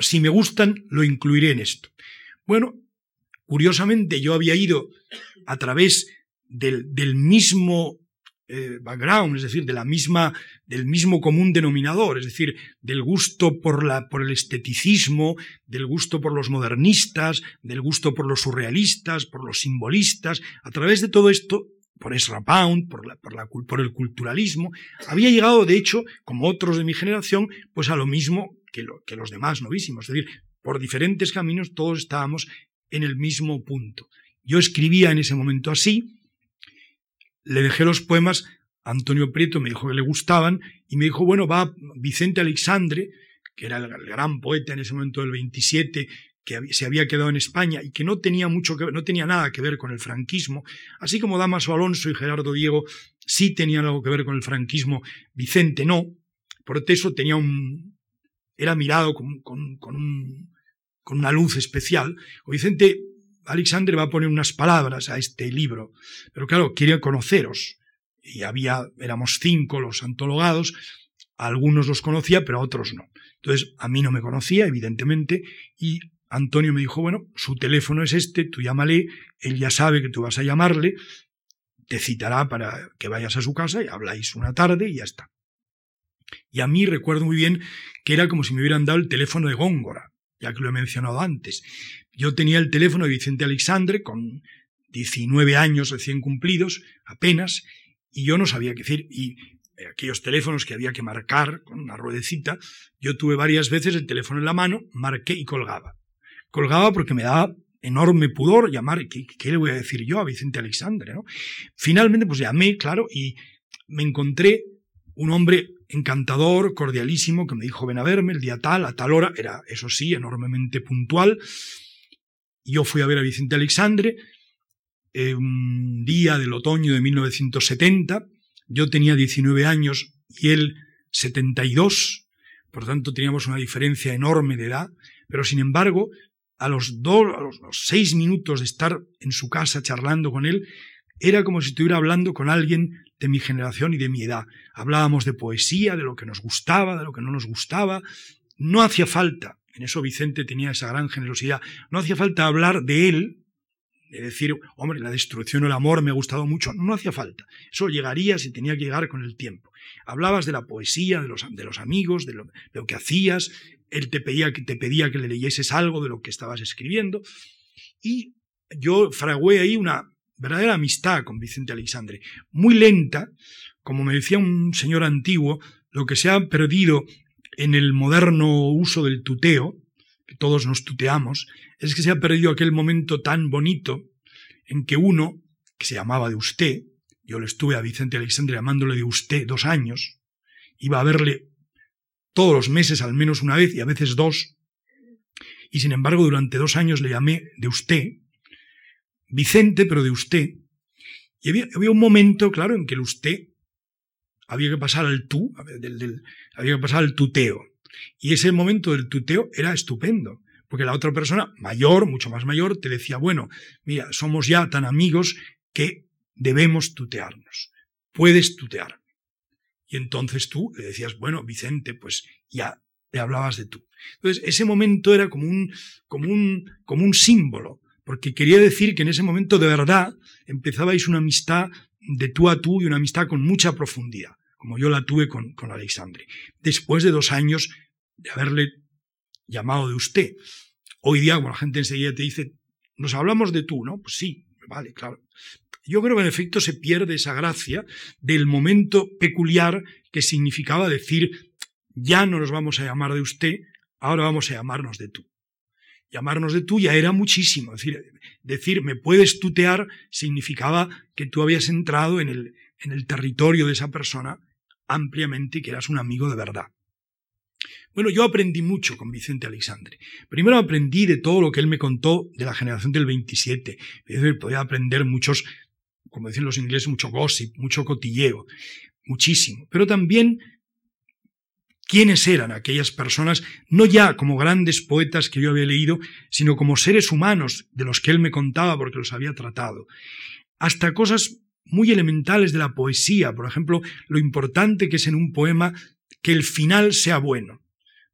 B: si me gustan, lo incluiré en esto. Bueno, curiosamente yo había ido a través del, mismo eh, background, es decir, de la misma, del mismo común denominador, es decir, del gusto por, la, por el esteticismo, del gusto por los modernistas, del gusto por los surrealistas, por los simbolistas, a través de todo esto por Ezra Pound, por, la, por, el culturalismo, había llegado, de hecho, como otros de mi generación, pues a lo mismo que, que los demás novísimos. Es decir, por diferentes caminos todos estábamos en el mismo punto. Yo escribía en ese momento así, le dejé los poemas, Antonio Prieto me dijo que le gustaban, y me dijo, bueno, va Vicente Alexandre, que era el gran poeta en ese momento del 27, que se había quedado en España y que no tenía mucho que no tenía nada que ver con el franquismo, así como Damaso Alonso y Gerardo Diego sí tenían algo que ver con el franquismo, Vicente no, por eso tenía un era mirado con, con, con, una luz especial. O Vicente Alexander va a poner unas palabras a este libro, pero claro, quería conoceros. Y había, éramos cinco los antologados, algunos los conocía, pero a otros no. Entonces, a mí no me conocía, evidentemente, y Antonio me dijo, bueno, su teléfono es este, tú llámale, él ya sabe que tú vas a llamarle, te citará para que vayas a su casa y habláis una tarde y ya está. Y a mí recuerdo muy bien que era como si me hubieran dado el teléfono de Góngora, ya que lo he mencionado antes. Yo tenía el teléfono de Vicente Alexandre con 19 años recién cumplidos, apenas, y yo no sabía qué decir. Y aquellos teléfonos que había que marcar con una ruedecita, yo tuve varias veces el teléfono en la mano, marqué y colgaba colgaba porque me daba enorme pudor llamar, ¿qué, le voy a decir yo a Vicente Alexandre? ¿no? Finalmente, pues llamé, claro, y me encontré un hombre encantador, cordialísimo, que me dijo, ven a verme el día tal, a tal hora, era, eso sí, enormemente puntual. Yo fui a ver a Vicente Alexandre, eh, un día del otoño de 1970, yo tenía 19 años y él 72, por tanto teníamos una diferencia enorme de edad, pero sin embargo a los, dos, a los, seis minutos de estar en su casa charlando con él, era como si estuviera hablando con alguien de mi generación y de mi edad. Hablábamos de poesía, de lo que nos gustaba, de lo que no nos gustaba. No hacía falta, en eso Vicente tenía esa gran generosidad, no hacía falta hablar de él, de decir, hombre, la destrucción o el amor me ha gustado mucho. No hacía falta. Eso llegaría si tenía que llegar con el tiempo. Hablabas de la poesía, de los, de los amigos, de lo, de lo, que hacías. Él te pedía, te pedía que le leyeses algo de lo que estabas escribiendo. Y yo fragué ahí una verdadera amistad con Vicente Alexandre. Muy lenta, como me decía un señor antiguo, lo que se ha perdido en el moderno uso del tuteo, todos nos tuteamos, es que se ha perdido aquel momento tan bonito en que uno, que se llamaba de usted, yo le estuve a Vicente Alexandre llamándole de usted dos años, iba a verle todos los meses al menos una vez y a veces dos, y sin embargo durante dos años le llamé de usted, Vicente, pero de usted, y había, un momento, claro, en que el usted había que pasar al tú, había que pasar al tuteo. Y ese momento del tuteo era estupendo, porque la otra persona, mayor, mucho más mayor, te decía, bueno, mira, somos ya tan amigos que debemos tutearnos. Puedes tutearme. Y entonces tú le decías, bueno, Vicente, pues ya le hablabas de tú. Entonces, ese momento era como un, como un, como un símbolo, porque quería decir que en ese momento de verdad empezabais una amistad de tú a tú y una amistad con mucha profundidad, como yo la tuve con, con Alexandre, después de dos años de haberle llamado de usted. Hoy día, cuando la gente enseguida te dice, nos hablamos de tú, ¿no? Pues sí, vale, claro. Yo creo que en efecto se pierde esa gracia del momento peculiar que significaba decir, ya no nos vamos a llamar de usted, ahora vamos a llamarnos de tú. Llamarnos de tú ya era muchísimo. Decir, decir me puedes tutear significaba que tú habías entrado en el, en el territorio de esa persona ampliamente y que eras un amigo de verdad. Bueno, yo aprendí mucho con Vicente Alexandre. Primero aprendí de todo lo que él me contó de la generación del 27. Podía aprender muchos, como dicen los ingleses, mucho gossip, mucho cotilleo, muchísimo. Pero también quiénes eran aquellas personas, no ya como grandes poetas que yo había leído, sino como seres humanos de los que él me contaba porque los había tratado. Hasta cosas muy elementales de la poesía, por ejemplo, lo importante que es en un poema que el final sea bueno.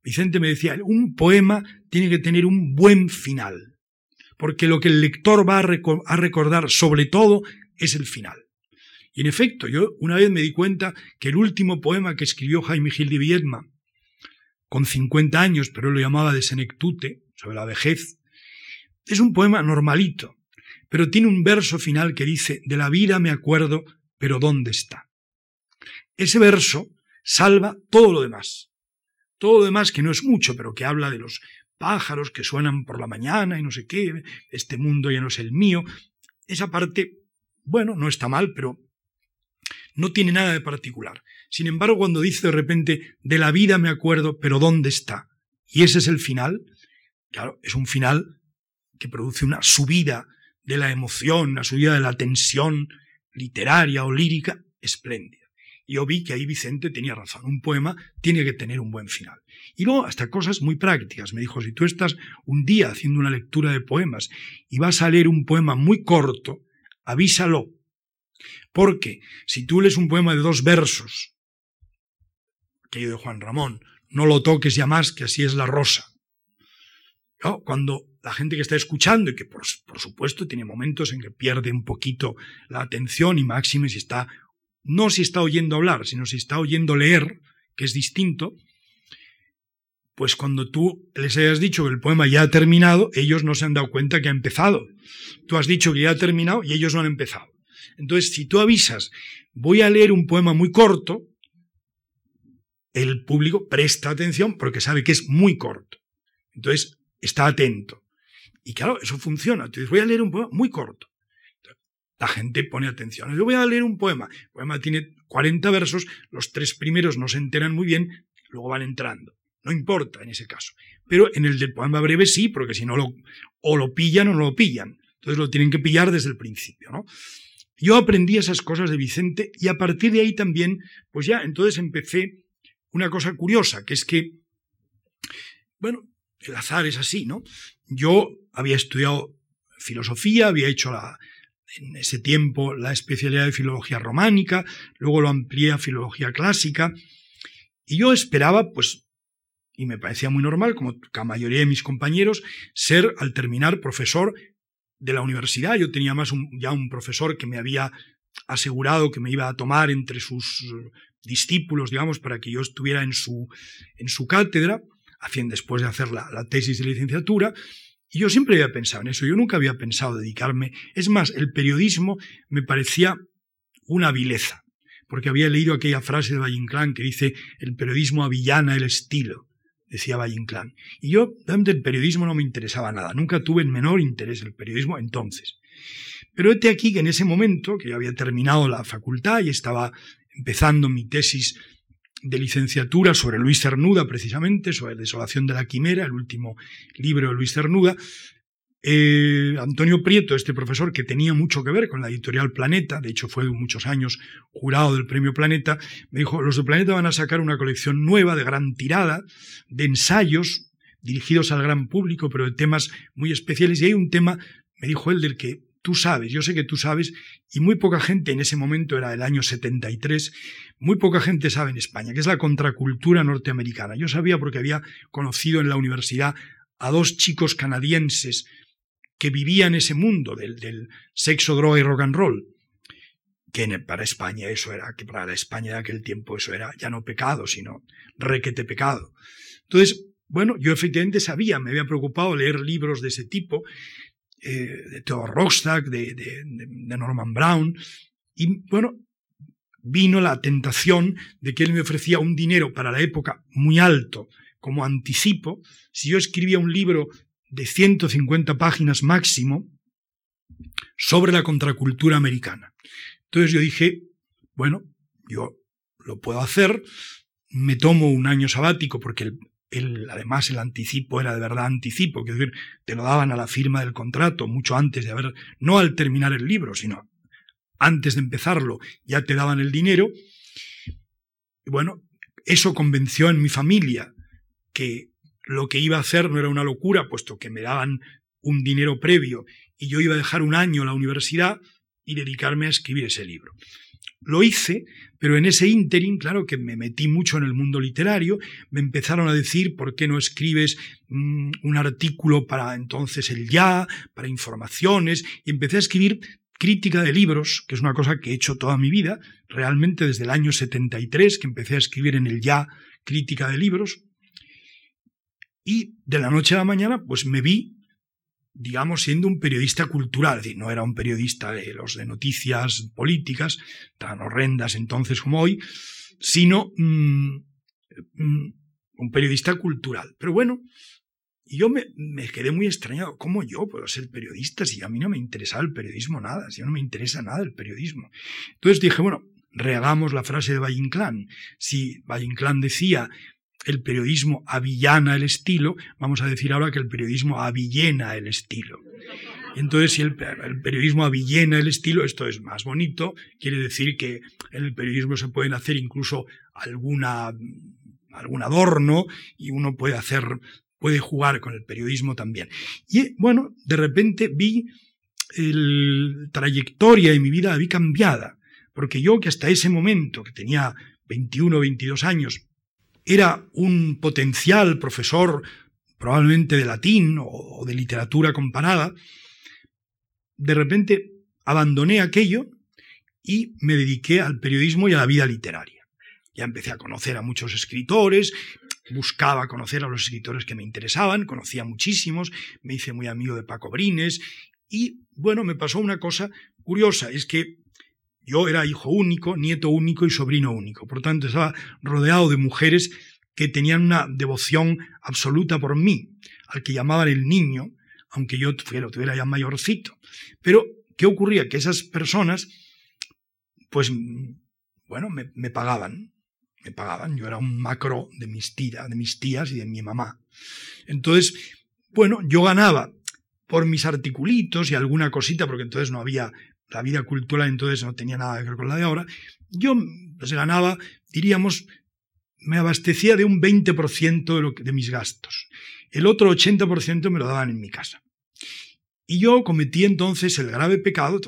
B: Vicente me decía, un poema tiene que tener un buen final, porque lo que el lector va a, recordar sobre todo es el final. Y en efecto, yo una vez me di cuenta que el último poema que escribió Jaime Gil de Viedma, con 50 años, pero él lo llamaba de Senectute, sobre la vejez, es un poema normalito, pero tiene un verso final que dice, de la vida me acuerdo, pero ¿dónde está? Ese verso salva todo lo demás. Todo lo demás que no es mucho, pero que habla de los pájaros que suenan por la mañana y no sé qué, este mundo ya no es el mío. Esa parte, bueno, no está mal, pero no tiene nada de particular. Sin embargo, cuando dice de repente, de la vida me acuerdo, pero ¿dónde está? Y ese es el final, claro, es un final que produce una subida de la emoción, una subida de la tensión literaria o lírica espléndida. Yo vi que ahí Vicente tenía razón. Un poema tiene que tener un buen final. Y luego hasta cosas muy prácticas. Me dijo, si tú estás un día haciendo una lectura de poemas y vas a leer un poema muy corto, avísalo. Porque si tú lees un poema de dos versos, aquello de Juan Ramón, no lo toques ya más, que así es la rosa. Cuando la gente que está escuchando y que por, por, supuesto tiene momentos en que pierde un poquito la atención y máxime si está no si está oyendo hablar, sino si está oyendo leer, que es distinto, pues cuando tú les hayas dicho que el poema ya ha terminado, ellos no se han dado cuenta que ha empezado. Tú has dicho que ya ha terminado y ellos no han empezado. Entonces, si tú avisas, voy a leer un poema muy corto, el público presta atención porque sabe que es muy corto. Entonces, está atento. Y claro, eso funciona. Entonces, voy a leer un poema muy corto la gente pone atención. Yo voy a leer un poema. El poema tiene 40 versos, los tres primeros no se enteran muy bien, luego van entrando. No importa en ese caso. Pero en el del poema breve sí, porque si no lo, o lo pillan o no lo pillan. Entonces lo tienen que pillar desde el principio, ¿no? Yo aprendí esas cosas de Vicente y a partir de ahí también, pues ya, entonces empecé una cosa curiosa, que es que, bueno, el azar es así, ¿no? Yo había estudiado filosofía, había hecho la, en ese tiempo la especialidad de filología románica, luego lo amplié a filología clásica, y yo esperaba, pues, y me parecía muy normal, como la mayoría de mis compañeros, ser al terminar profesor de la universidad. Yo tenía más ya un profesor que me había asegurado que me iba a tomar entre sus discípulos, digamos, para que yo estuviera en su, en su cátedra, después de hacer la, la tesis de licenciatura. Y yo siempre había pensado en eso, yo nunca había pensado dedicarme. Es más, el periodismo me parecía una vileza, porque había leído aquella frase de Valle que dice, el periodismo avillana el estilo decía Valle. Y yo, realmente, el periodismo no me interesaba nada. Nunca tuve el menor interés en el periodismo entonces. Pero este aquí que en ese momento, que yo había terminado la facultad y estaba empezando mi tesis de licenciatura sobre Luis Cernuda, precisamente, sobre la desolación de la quimera, el último libro de Luis Cernuda, eh, Antonio Prieto, este profesor que tenía mucho que ver con la editorial Planeta, de hecho fue muchos años jurado del premio Planeta, me dijo, los de Planeta van a sacar una colección nueva de gran tirada, de ensayos dirigidos al gran público, pero de temas muy especiales. Y hay un tema, me dijo él, del que tú sabes, yo sé que tú sabes, y muy poca gente en ese momento, era el año 73, muy poca gente sabe en España, que es la contracultura norteamericana. Yo sabía porque había conocido en la universidad a dos chicos canadienses que vivían ese mundo del, sexo, droga y rock and roll, que para España eso era, que para la España de aquel tiempo eso era ya no pecado, sino requete pecado. Entonces, bueno, yo efectivamente sabía, me había preocupado leer libros de ese tipo, eh, de Theodor Rostock, de, de, de Norman Brown, y bueno, vino la tentación de que él me ofrecía un dinero para la época muy alto como anticipo, si yo escribía un libro de 150 páginas máximo sobre la contracultura americana. Entonces yo dije, bueno, yo lo puedo hacer, me tomo un año sabático porque el, además el anticipo era de verdad anticipo, que decir, te lo daban a la firma del contrato mucho antes de haber, no al terminar el libro, sino antes de empezarlo ya te daban el dinero. Y bueno, eso convenció en mi familia que lo que iba a hacer no era una locura, puesto que me daban un dinero previo y yo iba a dejar un año la universidad y dedicarme a escribir ese libro. Lo hice, pero en ese ínterin, claro que me metí mucho en el mundo literario, me empezaron a decir por qué no escribes mm, un artículo para entonces el ya, para informaciones, y empecé a escribir crítica de libros, que es una cosa que he hecho toda mi vida, realmente desde el año 73 que empecé a escribir en el ya crítica de libros, y de la noche a la mañana, pues me vi, digamos, siendo un periodista cultural. Es decir, no era un periodista de los de noticias políticas, tan horrendas entonces como hoy, sino mm, mm, un periodista cultural. Pero bueno, yo me, me, quedé muy extrañado. ¿Cómo yo puedo ser periodista si a mí no me interesaba el periodismo nada? Si no me interesa nada el periodismo. Entonces dije, bueno, rehagamos la frase de Valle Inclán. Si Valle Inclán decía el periodismo avillana el estilo, vamos a decir ahora que el periodismo avillena el estilo. Entonces, si el, periodismo avillena el estilo, esto es más bonito, quiere decir que en el periodismo se pueden hacer incluso alguna, algún adorno y uno puede hacer, puede jugar con el periodismo también. Y bueno, de repente vi la trayectoria de mi vida, la vi cambiada, porque yo que hasta ese momento, que tenía 21 o 22 años, era un potencial profesor probablemente de latín o de literatura comparada, de repente abandoné aquello y me dediqué al periodismo y a la vida literaria. Ya empecé a conocer a muchos escritores, buscaba conocer a los escritores que me interesaban, conocía muchísimos, me hice muy amigo de Paco Brines y bueno, me pasó una cosa curiosa, es que yo era hijo único, nieto único y sobrino único. Por tanto, estaba rodeado de mujeres que tenían una devoción absoluta por mí, al que llamaban el niño, aunque yo tuviera, ya mayorcito. Pero, ¿qué ocurría? Que esas personas, pues, bueno, me, pagaban. Me pagaban. Yo era un macro de mis, tías, de mis tías y de mi mamá. Entonces, bueno, yo ganaba por mis articulitos y alguna cosita, porque entonces no había la vida cultural entonces no tenía nada que ver con la de ahora, yo pues, ganaba, diríamos, me abastecía de un 20% de, mis gastos. El otro 80% me lo daban en mi casa. Y yo cometí entonces el grave pecado,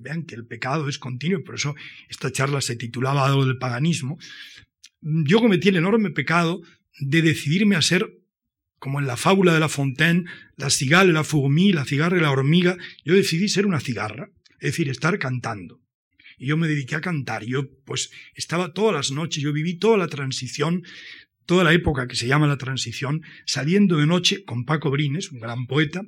B: vean que el pecado es continuo, por eso esta charla se titulaba algo del paganismo, yo cometí el enorme pecado de decidirme a ser como en la fábula de La Fontaine, la cigale, la fourmi, la cigarra y la hormiga, yo decidí ser una cigarra, es decir, estar cantando. Y yo me dediqué a cantar. Yo, pues, estaba todas las noches, yo viví toda la transición, toda la época que se llama la transición, saliendo de noche con Paco Brines, un gran poeta,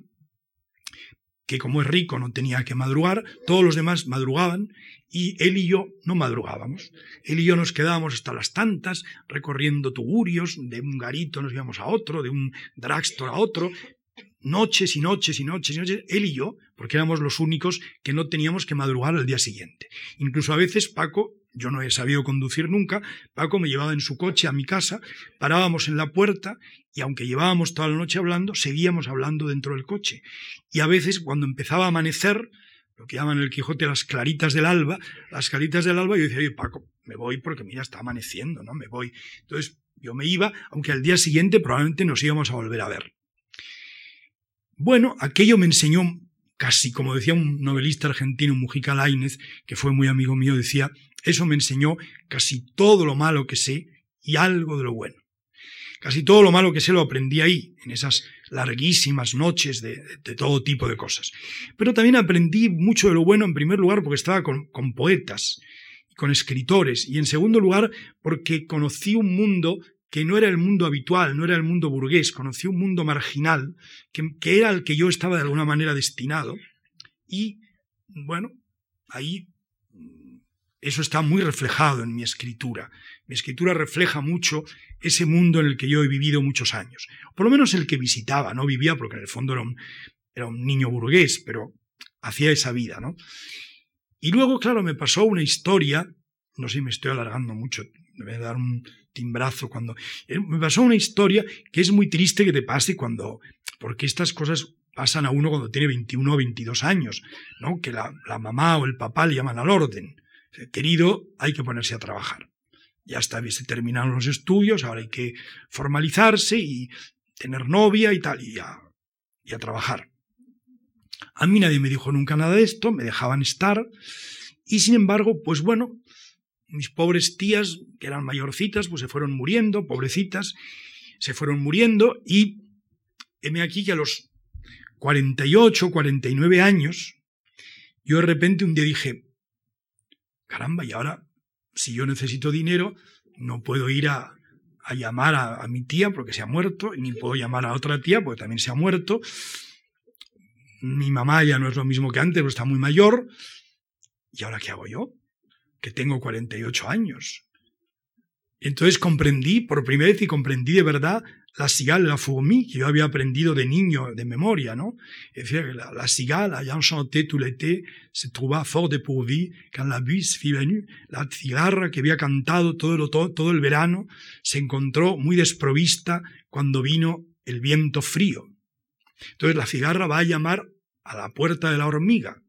B: que como es rico no tenía que madrugar, todos los demás madrugaban y él y yo no madrugábamos. Él y yo nos quedábamos hasta las tantas recorriendo tugurios, de un garito nos íbamos a otro, de un dragstore a otro, noches y noches y noches y noches, él y yo, porque éramos los únicos que no teníamos que madrugar al día siguiente. Incluso a veces Paco yo no he sabido conducir nunca. Paco me llevaba en su coche a mi casa, parábamos en la puerta y aunque llevábamos toda la noche hablando, seguíamos hablando dentro del coche. Y a veces cuando empezaba a amanecer, lo que llaman el Quijote las claritas del alba, las claritas del alba, yo decía, oye Paco, me voy porque mira, está amaneciendo, ¿no? Me voy. Entonces yo me iba, aunque al día siguiente probablemente nos íbamos a volver a ver. Bueno, aquello me enseñó casi, como decía un novelista argentino, Mujica Lainez, que fue muy amigo mío, decía, eso me enseñó casi todo lo malo que sé y algo de lo bueno. Casi todo lo malo que sé lo aprendí ahí, en esas larguísimas noches de, todo tipo de cosas. Pero también aprendí mucho de lo bueno, en primer lugar, porque estaba con, poetas y con escritores, y en segundo lugar, porque conocí un mundo que no era el mundo habitual, no era el mundo burgués, conocí un mundo marginal, que, era al que yo estaba de alguna manera destinado, y bueno, ahí eso está muy reflejado en mi escritura. Mi escritura refleja mucho ese mundo en el que yo he vivido muchos años. Por lo menos el que visitaba, no vivía porque en el fondo era un, era un niño burgués, pero hacía esa vida, ¿no? Y luego, claro, me pasó una historia, no sé, me estoy alargando mucho, me voy dar un timbrazo cuando... Eh, me pasó una historia que es muy triste que te pase cuando... porque estas cosas pasan a uno cuando tiene 21 o 22 años, ¿no? Que la, la mamá o el papá le llaman al orden querido, hay que ponerse a trabajar. Ya está, se terminaron los estudios, ahora hay que formalizarse y tener novia y tal, y a, y a trabajar. A mí nadie me dijo nunca nada de esto, me dejaban estar, y sin embargo, pues bueno, mis pobres tías, que eran mayorcitas, pues se fueron muriendo, pobrecitas, se fueron muriendo, y heme aquí que a los 48, 49 años, yo de repente un día dije, caramba, y ahora, si yo necesito dinero, no puedo ir a, llamar a, mi tía porque se ha muerto, ni puedo llamar a otra tía porque también se ha muerto. Mi mamá ya no es lo mismo que antes, pero está muy mayor. ¿Y ahora qué hago yo? Que tengo 48 años. Entonces comprendí por primera vez y comprendí de verdad la cigale, la fourmi, que yo había aprendido de niño, de memoria, ¿no? Es decir, la, la cigale, ayant tout l'été, se trouva fort dépourvue quand la buse fut venue. La cigarra que había cantado todo, todo, todo el verano se encontró muy desprovista cuando vino el viento frío. Entonces la cigarra va a llamar a la puerta de la hormiga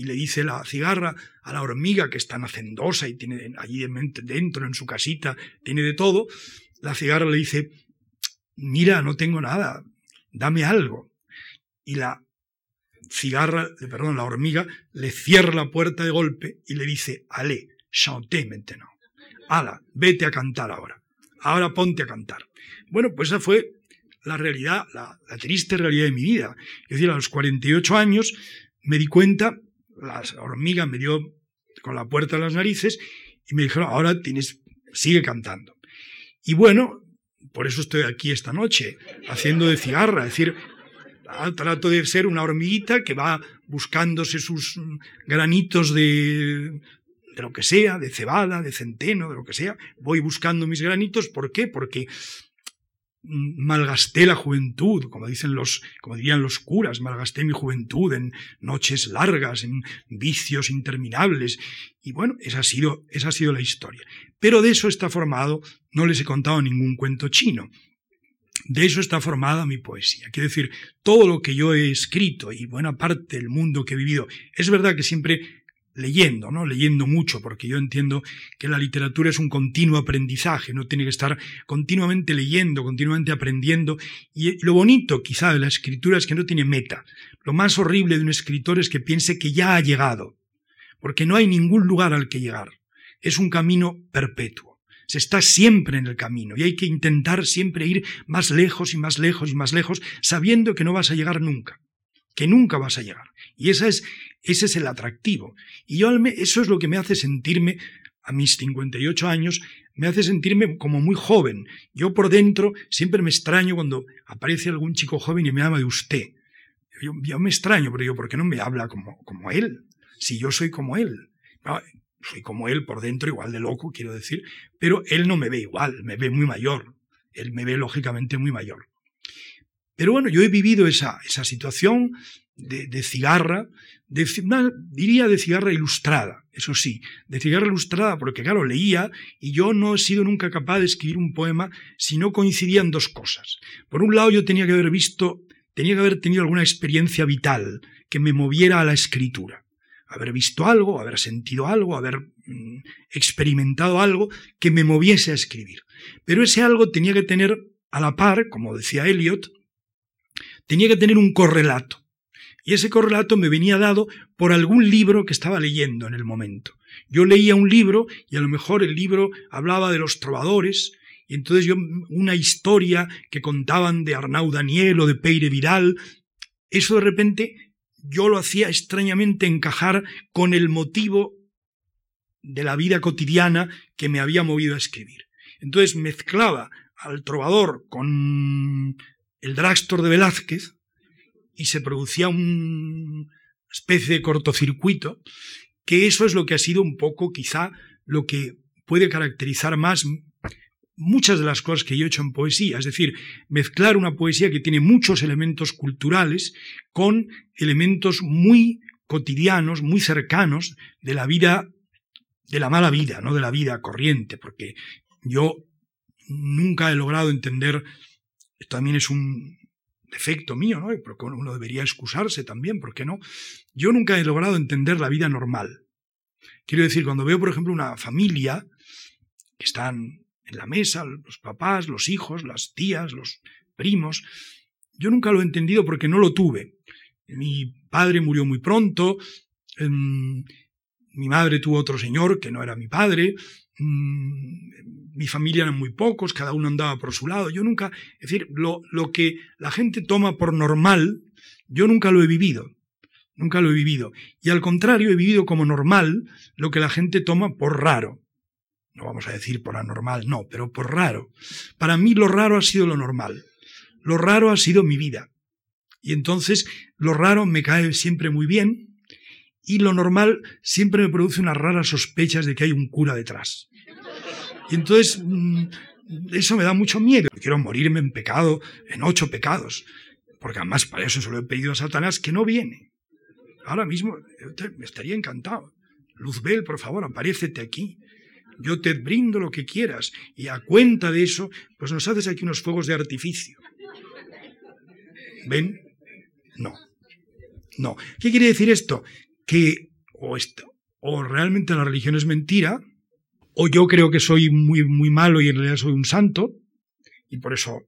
B: y le dice la cigarra a la hormiga que es tan hacendosa y tiene allí dentro en su casita, tiene de todo, la cigarra le dice, mira, no tengo nada, dame algo. Y la cigarra, perdón, la hormiga le cierra la puerta de golpe y le dice, allez, chantez maintenant. Ala, vete a cantar ahora. Ahora ponte a cantar. Bueno, pues esa fue la realidad, la, la triste realidad de mi vida. Es decir, a los 48 años me di cuenta la hormiga me dio con la puerta a las narices y me dijeron, ahora tienes, sigue cantando. Y bueno, por eso estoy aquí esta noche, haciendo de cigarra, es decir, ah, trato de ser una hormiguita que va buscándose sus granitos de, de lo que sea, de cebada, de centeno, de lo que sea. Voy buscando mis granitos, ¿por qué? Porque malgasté la juventud, como dicen los, como dirían los curas, malgasté mi juventud en noches largas, en vicios interminables. Y bueno, esa ha sido, esa ha sido la historia. Pero de eso está formado, no les he contado ningún cuento chino. De eso está formada mi poesía. Quiero decir, todo lo que yo he escrito y buena parte del mundo que he vivido, es verdad que siempre leyendo, ¿no? Leyendo mucho, porque yo entiendo que la literatura es un continuo aprendizaje, no tiene que estar continuamente leyendo, continuamente aprendiendo. Y lo bonito quizá de la escritura es que no tiene meta. Lo más horrible de un escritor es que piense que ya ha llegado, porque no hay ningún lugar al que llegar. Es un camino perpetuo. se está siempre en el camino y hay que intentar siempre ir más lejos y más lejos y más lejos, sabiendo que no vas a llegar nunca, que nunca vas a llegar. Y esa es, ese es el atractivo. Y yo, eso es lo que me hace sentirme, a mis 58 años, me hace sentirme como muy joven. Yo por dentro siempre me extraño cuando aparece algún chico joven y me llama de usted. Yo, me extraño, pero yo, ¿por qué no me habla como, como él? Si yo soy como él. soy como él por dentro, igual de loco, quiero decir, pero él no me ve igual, me ve muy mayor. Él me ve lógicamente muy mayor. Pero bueno, yo he vivido esa, esa situación de, cigarra, diría de cigarra ilustrada, eso sí, de cigarra ilustrada, porque claro, leía y yo no he sido nunca capaz de escribir un poema si no coincidían dos cosas. Por un lado, yo tenía que haber visto tenía que haber tenido alguna experiencia vital que me moviera a la escritura. Haber visto algo, haber sentido algo, haber mm, experimentado algo que me moviese a escribir. Pero ese algo tenía que tener a la par, como decía Eliot, tenía que tener un correlato. Y ese correlato me venía dado por algún libro que estaba leyendo en el momento. Yo leía un libro y a lo mejor el libro hablaba de los trovadores, y entonces yo, una historia que contaban de Arnau Daniel o de Peire Vidal, eso de repente yo lo hacía extrañamente encajar con el motivo de la vida cotidiana que me había movido a escribir. Entonces mezclaba al trovador con el dragstore de Velázquez y se producía una especie de cortocircuito, que eso es lo que ha sido un poco quizá lo que puede caracterizar más muchas de las cosas que yo he hecho en poesía, es decir, mezclar una poesía que tiene muchos elementos culturales con elementos muy cotidianos, muy cercanos de la vida, de la mala vida, no de la vida corriente, porque yo nunca he logrado entender, esto también es un defecto mío, ¿no? Porque uno debería excusarse también, ¿por qué no? Yo nunca he logrado entender la vida normal. Quiero decir, cuando veo, por ejemplo, una familia que están en la mesa, los papás, los hijos, las tías, los primos. Yo nunca lo he entendido porque no lo tuve. Mi padre murió muy pronto, em, mi madre tuvo otro señor que no era mi padre, mi familia eran muy pocos, cada uno andaba por su lado. Yo nunca, es decir, lo, lo que la gente toma por normal, yo nunca lo he vivido. Nunca lo he vivido. Y al contrario, he vivido como normal lo que la gente toma por raro no vamos a decir por anormal, no, pero por raro. Para mí lo raro ha sido lo normal. Lo raro ha sido mi vida. Y entonces lo raro me cae siempre muy bien y lo normal siempre me produce unas raras sospechas de que hay un cura detrás. Y entonces mm, eso me da mucho miedo. Quiero morirme en pecado, en ocho pecados, porque además para eso se lo he pedido a Satanás que no viene. Ahora mismo me estaría encantado. Luzbel, por favor, aparécete aquí yo te brindo lo que quieras y a cuenta de eso, pues nos haces aquí unos fuegos de artificio. ¿Ven? No. No. ¿Qué quiere decir esto? Que o, realmente la religión es mentira, o yo creo que soy muy, muy malo y en realidad soy un santo, y por eso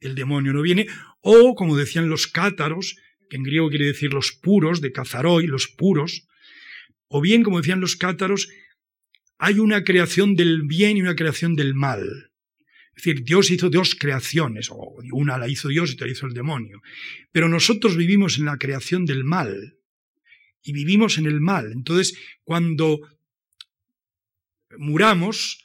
B: el demonio no viene, o como decían los cátaros, que en griego quiere decir los puros, de Cazaroi, los puros, o bien como decían los cátaros, hay una creación del bien y una creación del mal. Es decir, Dios hizo dos creaciones, o una la hizo Dios y otra hizo el demonio. Pero nosotros vivimos en la creación del mal. Y vivimos en el mal. Entonces, cuando muramos,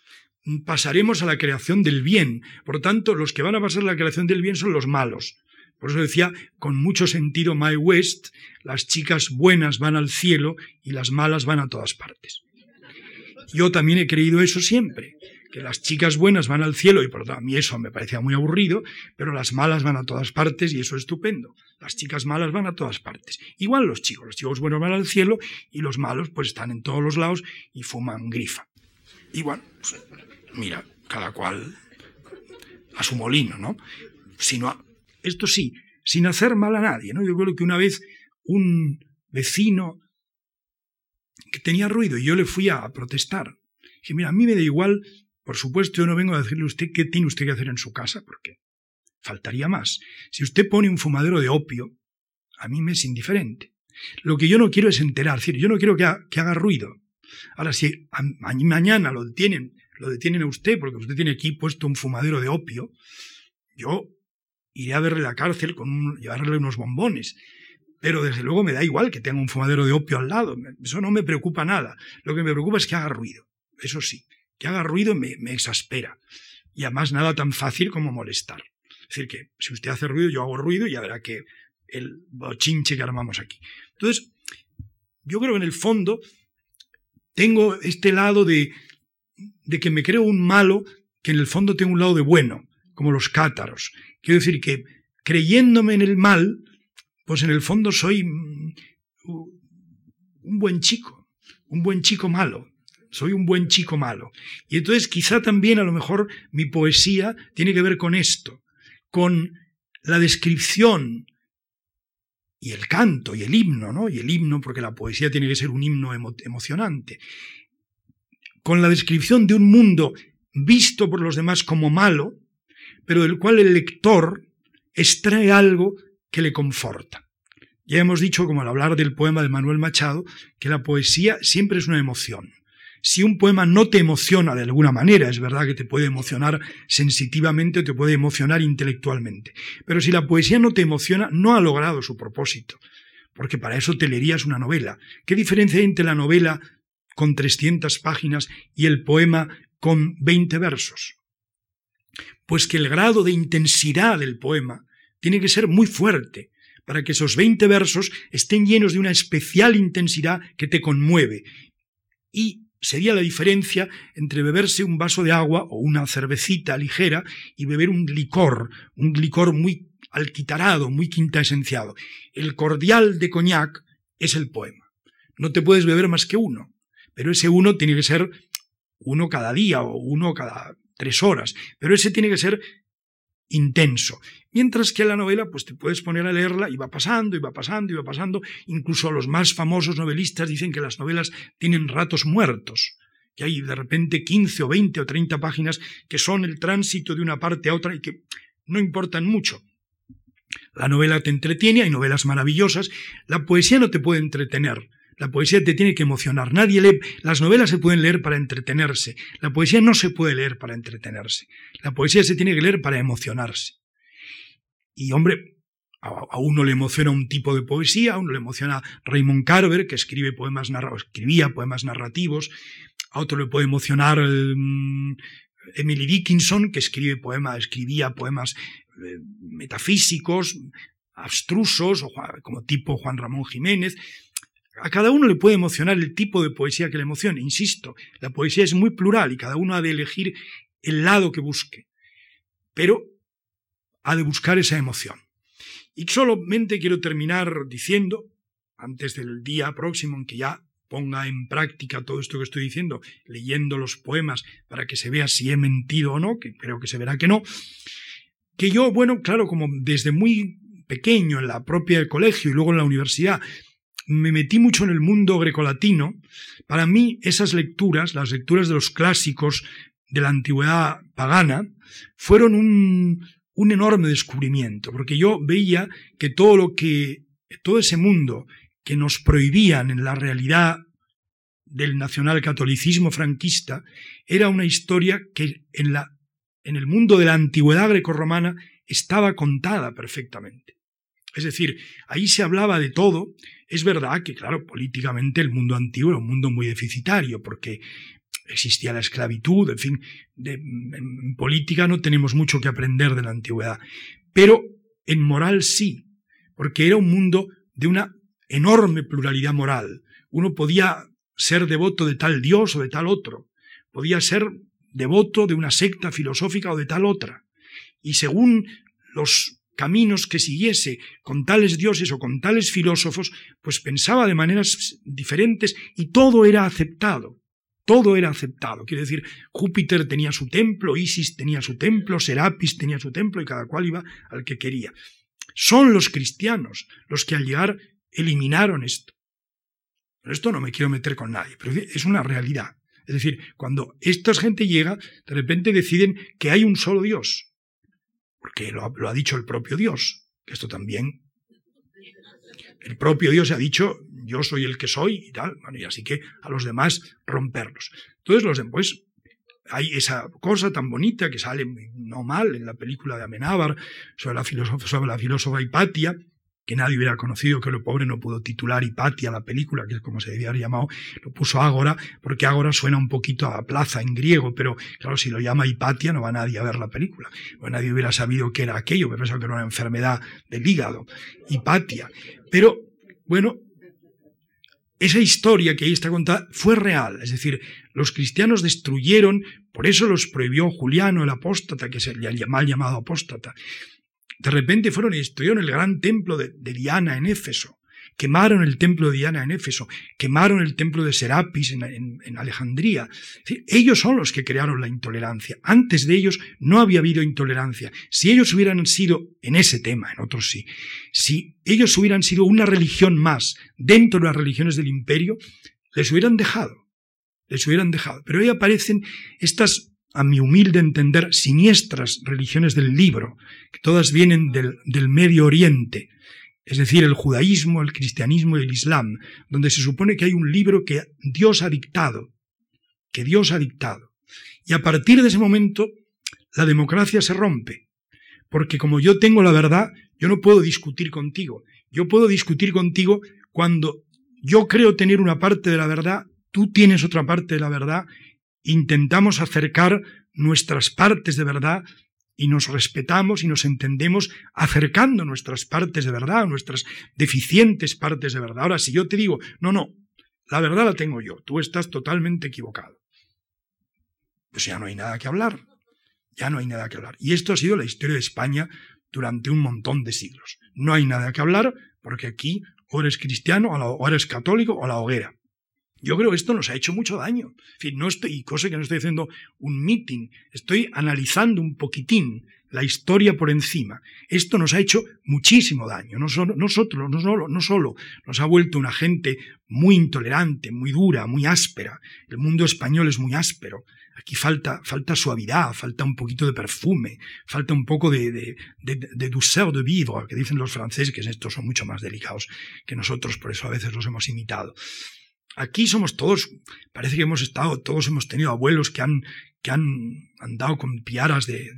B: pasaremos a la creación del bien. Por lo tanto, los que van a pasar a la creación del bien son los malos. Por eso decía con mucho sentido My West, las chicas buenas van al cielo y las malas van a todas partes. Yo también he creído eso siempre, que las chicas buenas van al cielo y por lo tanto a mí eso me parecía muy aburrido, pero las malas van a todas partes y eso es estupendo. Las chicas malas van a todas partes. Igual los chicos, los chicos buenos van al cielo y los malos pues están en todos los lados y fuman grifa. Igual, pues, mira, cada cual a su molino, ¿no? Sino, esto sí, sin hacer mal a nadie, ¿no? Yo creo que una vez un vecino que tenía ruido y yo le fui a protestar. Dije, mira, a mí me da igual, por supuesto, yo no vengo a decirle a usted qué tiene usted que hacer en su casa, porque faltaría más. Si usted pone un fumadero de opio, a mí me es indiferente. Lo que yo no quiero es enterar, es decir, yo no quiero que, haga ruido. Ahora, si mañana lo detienen, lo detienen a usted porque usted tiene aquí puesto un fumadero de opio, yo iré a verle la cárcel con llevarle unos bombones. Pero desde luego me da igual que tenga un fumadero de opio al lado. Eso no me preocupa nada. Lo que me preocupa es que haga ruido. Eso sí, que haga ruido me, exaspera. Y además nada tan fácil como molestar. Es decir, que si usted hace ruido, yo hago ruido y ya verá que el bochinche que armamos aquí. Entonces, yo creo que en el fondo tengo este lado de, de que me creo un malo que en el fondo tengo un lado de bueno, como los cátaros. Quiero decir que creyéndome en el mal, pues en el fondo soy mm, un buen chico, un buen chico malo. Soy un buen chico malo. Y entonces quizá también a lo mejor mi poesía tiene que ver con esto, con la descripción y el canto y el himno, ¿no? Y el himno, porque la poesía tiene que ser un himno emocionante, con la descripción de un mundo visto por los demás como malo, pero del cual el lector extrae algo que le conforta. Ya hemos dicho, como al hablar del poema de Manuel Machado, que la poesía siempre es una emoción. Si un poema no te emociona de alguna manera, es verdad que te puede emocionar sensitivamente o te puede emocionar intelectualmente, pero si la poesía no te emociona, no ha logrado su propósito, porque para eso te leerías una novela. ¿Qué diferencia hay entre la novela con 300 páginas y el poema con 20 versos? Pues que el grado de intensidad del poema tiene que ser muy fuerte, para que esos 20 versos estén llenos de una especial intensidad que te conmueve. Y sería la diferencia entre beberse un vaso de agua o una cervecita ligera y beber un licor, un licor muy alquitarado, muy quinta esenciado. El cordial de coñac es el poema. No te puedes beber más que uno, pero ese uno tiene que ser uno cada día o uno cada tres horas, pero ese tiene que ser intenso. Mientras que la novela, pues te puedes poner a leerla y va pasando, y va pasando, y va pasando. Incluso los más famosos novelistas dicen que las novelas tienen ratos muertos, que hay de repente 15 o 20 o 30 páginas que son el tránsito de una parte a otra y que no importan mucho. La novela te entretiene, hay novelas maravillosas, la poesía no te puede entretener, la poesía te tiene que emocionar. Nadie lee, las novelas se pueden leer para entretenerse. La poesía no se puede leer para entretenerse. La poesía se tiene que leer para emocionarse. Y hombre, a, uno le emociona un tipo de poesía, a uno le emociona Raymond Carver, que escribe poemas escribía poemas narrativos, a otro le puede emocionar mm, Emily Dickinson, que escribe poemas, escribía poemas eh, metafísicos, abstrusos, o, como tipo Juan Ramón Jiménez. A cada uno le puede emocionar el tipo de poesía que le emocione. Insisto, la poesía es muy plural y cada uno ha de elegir el lado que busque. Pero ha de buscar esa emoción. Y solamente quiero terminar diciendo, antes del día próximo en que ya ponga en práctica todo esto que estoy diciendo, leyendo los poemas para que se vea si he mentido o no, que creo que se verá que no, que yo, bueno, claro, como desde muy pequeño en la propia colegio y luego en la universidad, me metí mucho en el mundo grecolatino, para mí esas lecturas, las lecturas de los clásicos de la antigüedad pagana, fueron un, un enorme descubrimiento, porque yo veía que todo lo que, todo ese mundo que nos prohibían en la realidad del nacionalcatolicismo franquista, era una historia que en, la, en el mundo de la antigüedad grecorromana estaba contada perfectamente. Es decir, ahí se hablaba de todo. Es verdad que, claro, políticamente el mundo antiguo era un mundo muy deficitario, porque existía la esclavitud, en fin, en política no tenemos mucho que aprender de la antigüedad, pero en moral sí, porque era un mundo de una enorme pluralidad moral. Uno podía ser devoto de tal dios o de tal otro, podía ser devoto de una secta filosófica o de tal otra, y según los caminos que siguiese con tales dioses o con tales filósofos, pues pensaba de maneras diferentes y todo era aceptado. Todo era aceptado. Quiere decir, Júpiter tenía su templo, Isis tenía su templo, Serapis tenía su templo y cada cual iba al que quería. Son los cristianos los que al llegar eliminaron esto. Pero esto no me quiero meter con nadie, pero es una realidad. Es decir, cuando esta gente llega, de repente deciden que hay un solo Dios. Porque lo, lo ha dicho el propio Dios. Que esto también. El propio Dios ha dicho, yo soy el que soy y tal, y así que a los demás romperlos. Entonces los demás, hay esa cosa tan bonita que sale no mal en la película de Amenábar sobre la, sobre la filósofa Hipatia, que nadie hubiera conocido, que lo pobre no pudo titular Hipatia la película, que es como se debía haber llamado, lo puso Ágora, porque Ágora suena un poquito a plaza en griego, pero claro, si lo llama Hipatia no va nadie a ver la película, pues nadie hubiera sabido qué era aquello, me pensaba que era una enfermedad del hígado, Hipatia. Pero, bueno, esa historia que ahí está contada fue real, es decir, los cristianos destruyeron, por eso los prohibió Juliano el apóstata, que es el mal llamado apóstata, de repente fueron y destruyeron el gran templo de, Diana en Éfeso, quemaron el templo de Diana en Éfeso, quemaron el templo de Serapis en, Alejandría. ellos son los que crearon la intolerancia. Antes de ellos no había habido intolerancia. Si ellos hubieran sido, en ese tema, en otros sí, si ellos hubieran sido una religión más dentro de las religiones del imperio, les hubieran dejado. Les hubieran dejado. Pero ahí aparecen estas a mi humilde entender, siniestras religiones del libro, que todas vienen del, del Medio Oriente, es decir, el judaísmo, el cristianismo y el islam, donde se supone que hay un libro que Dios ha dictado, que Dios ha dictado. Y a partir de ese momento, la democracia se rompe, porque como yo tengo la verdad, yo no puedo discutir contigo. Yo puedo discutir contigo cuando yo creo tener una parte de la verdad, tú tienes otra parte de la verdad intentamos acercar nuestras partes de verdad y nos respetamos y nos entendemos acercando nuestras partes de verdad, nuestras deficientes partes de verdad. Ahora, si yo te digo, no, no, la verdad la tengo yo, tú estás totalmente equivocado, pues ya no hay nada que hablar, ya no hay nada que hablar. Y esto ha sido la historia de España durante un montón de siglos. No hay nada que hablar porque aquí o eres cristiano o eres católico o la hoguera. Yo creo que esto nos ha hecho mucho daño. No estoy, y cosa que no estoy haciendo un meeting, estoy analizando un poquitín la historia por encima. Esto nos ha hecho muchísimo daño. No solo, nosotros, no solo, no solo nos ha vuelto una gente muy intolerante, muy dura, muy áspera. El mundo español es muy áspero. Aquí falta, falta suavidad, falta un poquito de perfume, falta un poco de, de, de, de douceur de vivre, que dicen los franceses, que estos son mucho más delicados que nosotros, por eso a veces los hemos imitado. Aquí somos todos, parece que hemos estado, todos hemos tenido abuelos que han, que han andado con piaras de,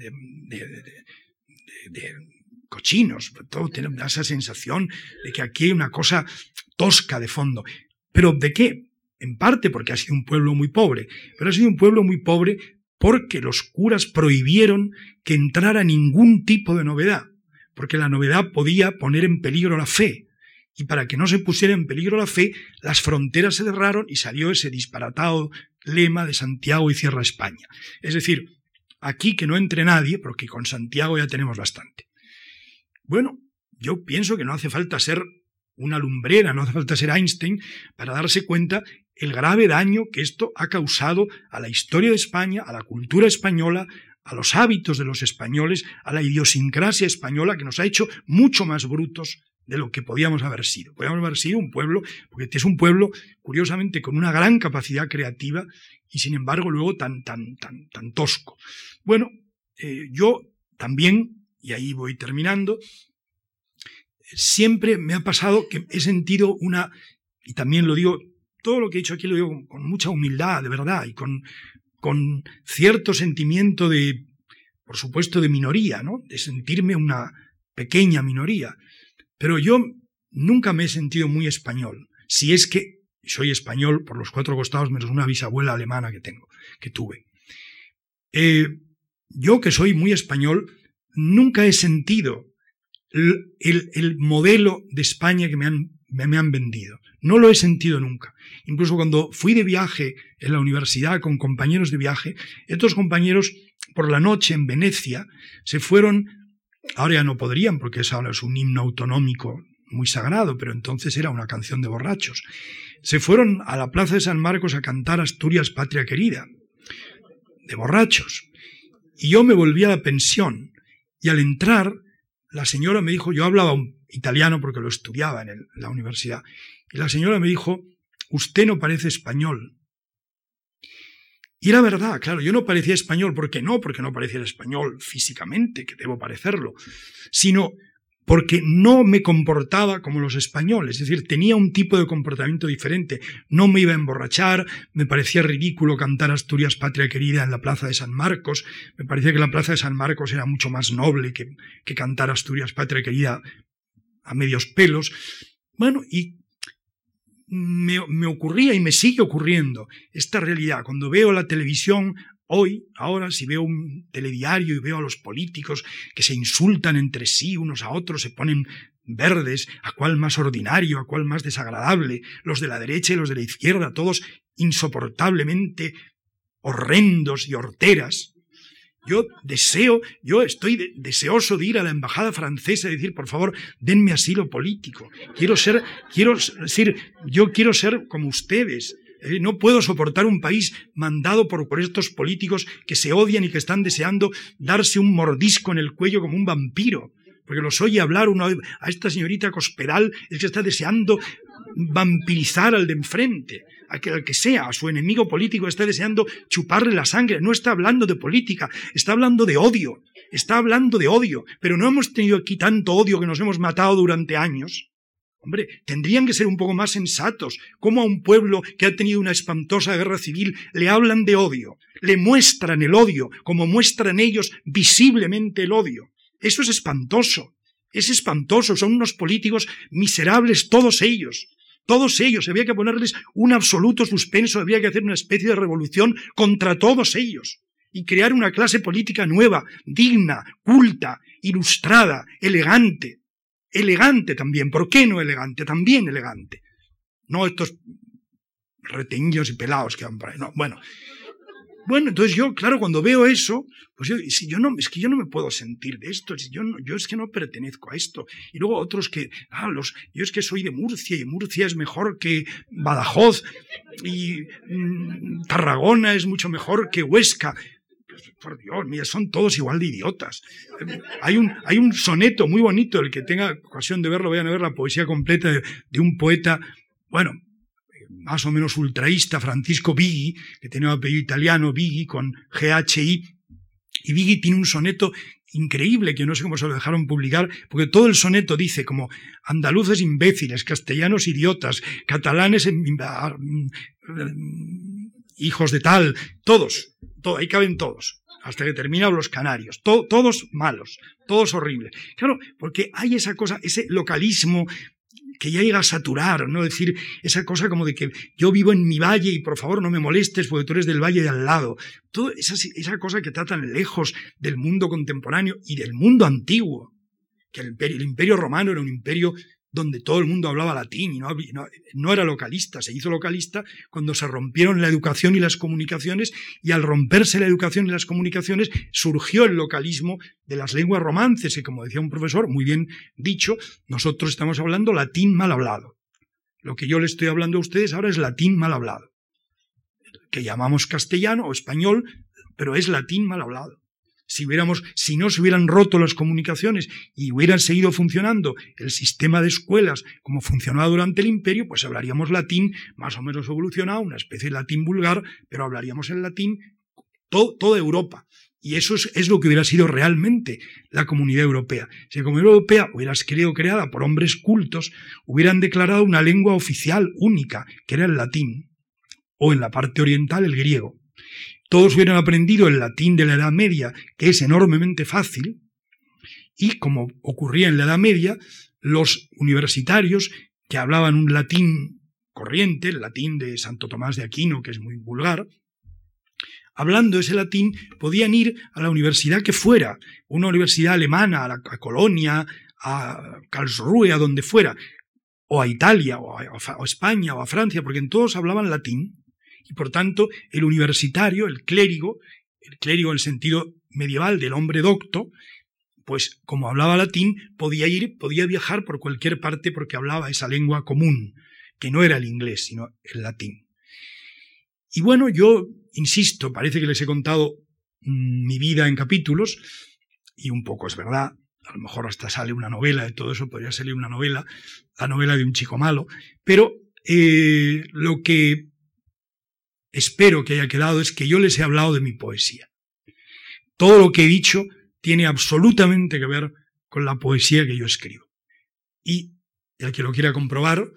B: cochinos. Todo tenemos esa sensación de que aquí hay una cosa tosca de fondo. ¿Pero de qué? En parte porque ha sido un pueblo muy pobre, pero ha sido un pueblo muy pobre porque los curas prohibieron que entrara ningún tipo de novedad, porque la novedad podía poner en peligro la fe y para que no se pusiera en peligro la fe, las fronteras se cerraron y salió ese disparatado lema de Santiago y cierra España. Es decir, aquí que no entre nadie, porque con Santiago ya tenemos bastante. Bueno, yo pienso que no hace falta ser una lumbrera, no hace falta ser Einstein para darse cuenta el grave daño que esto ha causado a la historia de España, a la cultura española, a los hábitos de los españoles, a la idiosincrasia española que nos ha hecho mucho más brutos de lo que podíamos haber sido. Podíamos haber sido un pueblo, porque es un pueblo, curiosamente, con una gran capacidad creativa y sin embargo luego tan, tan, tan, tan tosco. Bueno, eh, yo también, y ahí voy terminando, siempre me ha pasado que he sentido una, y también lo digo, todo lo que he dicho aquí lo digo con, mucha humildad, de verdad, y con, con cierto sentimiento de, por supuesto, de minoría, ¿no? De sentirme una pequeña minoría. Pero yo nunca me he sentido muy español, si es que soy español por los cuatro costados menos una bisabuela alemana que tengo, que tuve. Eh, yo que soy muy español, nunca he sentido el, modelo de España que me han, me han vendido. No lo he sentido nunca. Incluso cuando fui de viaje en la universidad con compañeros de viaje, estos compañeros por la noche en Venecia se fueron Ahora ya no podrían porque es ahora es un himno autonómico muy sagrado, pero entonces era una canción de borrachos. Se fueron a la plaza de San Marcos a cantar Asturias, patria querida, de borrachos. Y yo me volví a la pensión y al entrar la señora me dijo, yo hablaba italiano porque lo estudiaba en la universidad, y la señora me dijo, usted no parece español, y era verdad, claro, yo no parecía español, ¿por qué no? Porque no parecía español físicamente, que debo parecerlo, sino porque no me comportaba como los españoles, es decir, tenía un tipo de comportamiento diferente, no me iba a emborrachar, me parecía ridículo cantar Asturias Patria Querida en la Plaza de San Marcos, me parecía que la Plaza de San Marcos era mucho más noble que, que cantar Asturias Patria Querida a medios pelos. Bueno, y me, me, ocurría y me sigue ocurriendo esta realidad. Cuando veo la televisión Hoy, ahora, si veo un telediario y veo a los políticos que se insultan entre sí unos a otros, se ponen verdes, a cuál más ordinario, a cuál más desagradable, los de la derecha y los de la izquierda, todos insoportablemente horrendos y horteras. Yo deseo, yo estoy deseoso de ir a la embajada francesa y decir, por favor, denme asilo político. Quiero ser, quiero decir, yo quiero ser como ustedes. Eh, no puedo soportar un país mandado por, por, estos políticos que se odian y que están deseando darse un mordisco en el cuello como un vampiro. Porque los oye hablar uno a esta señorita Cospedal, es que está deseando vampirizar al de enfrente, al que sea, a su enemigo político, está deseando chuparle la sangre. No está hablando de política, está hablando de odio. Está hablando de odio. Pero no hemos tenido aquí tanto odio que nos hemos matado durante años. Hombre, tendrían que ser un poco más sensatos. ¿Cómo a un pueblo que ha tenido una espantosa guerra civil le hablan de odio? Le muestran el odio, como muestran ellos visiblemente el odio. Eso es espantoso. Es espantoso. Son unos políticos miserables todos ellos. Todos ellos. Había que ponerles un absoluto suspenso. Había que hacer una especie de revolución contra todos ellos. Y crear una clase política nueva, digna, culta, ilustrada, elegante elegante también. ¿Por qué no elegante? También elegante. No estos reteñidos y pelados que van por ahí. No, bueno. Bueno, entonces yo, claro, cuando veo eso, pues yo, si yo no, es que yo no me puedo sentir de esto, yo, no, yo es que no pertenezco a esto. Y luego otros que, ah, los, yo es que soy de Murcia y Murcia es mejor que Badajoz y mm, Tarragona es mucho mejor que Huesca por Dios, mira, son todos igual de idiotas. Hay un, hay un soneto muy bonito, el que tenga ocasión de verlo, vayan a ver la poesía completa de, un poeta, bueno, más o menos ultraísta, Francisco Vigui, que tiene un apellido italiano, Vigui, con G-H-I, y Vigui tiene un soneto increíble que no sé cómo se lo dejaron publicar, porque todo el soneto dice como andaluces imbéciles, castellanos idiotas, catalanes hijos de tal, todos, todo, ahí caben todos, hasta que terminan los canarios, todos malos, todos horribles. Claro, porque hay esa cosa, ese localismo que ya llega a saturar, ¿no? decir, esa cosa como de que yo vivo en mi valle y por favor no me molestes porque tú eres del valle de al lado. Toda esa, esa cosa que está tan lejos del mundo contemporáneo y del mundo antiguo, que el imperio romano era un imperio donde todo el mundo hablaba latín y no, no, era localista, se hizo localista cuando se rompieron la educación y las comunicaciones y al romperse la educación y las comunicaciones surgió el localismo de las lenguas romances y como decía un profesor, muy bien dicho, nosotros estamos hablando latín mal hablado. Lo que yo le estoy hablando a ustedes ahora es latín mal hablado, que llamamos castellano o español, pero es latín mal hablado si, no se hubieran roto las comunicaciones y hubieran seguido funcionando el sistema de escuelas como funcionaba durante el imperio, pues hablaríamos latín más o menos evolucionado, una especie de latín vulgar, pero hablaríamos el latín toda Europa. Y eso es, lo que hubiera sido realmente la comunidad europea. Si la comunidad europea hubiera sido creada por hombres cultos, hubieran declarado una lengua oficial única, que era el latín, o en la parte oriental el griego todos hubieran aprendido el latín de la Edad Media, que es enormemente fácil, y como ocurría en la Edad Media, los universitarios que hablaban un latín corriente, el latín de Santo Tomás de Aquino, que es muy vulgar, hablando ese latín, podían ir a la universidad que fuera, una universidad alemana, a, la, Colonia, a Karlsruhe, a donde fuera, o a Italia, o a, o a España, o a Francia, porque en todos hablaban latín, y por tanto el universitario, el clérigo, el clérigo en el sentido medieval del hombre docto, pues como hablaba latín, podía ir, podía viajar por cualquier parte porque hablaba esa lengua común, que no era el inglés, sino el latín. Y bueno, yo insisto, parece que les he contado mm, mi vida en capítulos, y un poco es verdad, a lo mejor hasta sale una novela de todo eso, podría salir una novela, la novela de un chico malo, pero eh, lo que espero que haya quedado es que yo les he hablado de mi poesía. Todo lo que he dicho tiene absolutamente que ver con la poesía que yo escribo. Y el que lo quiera comprobar,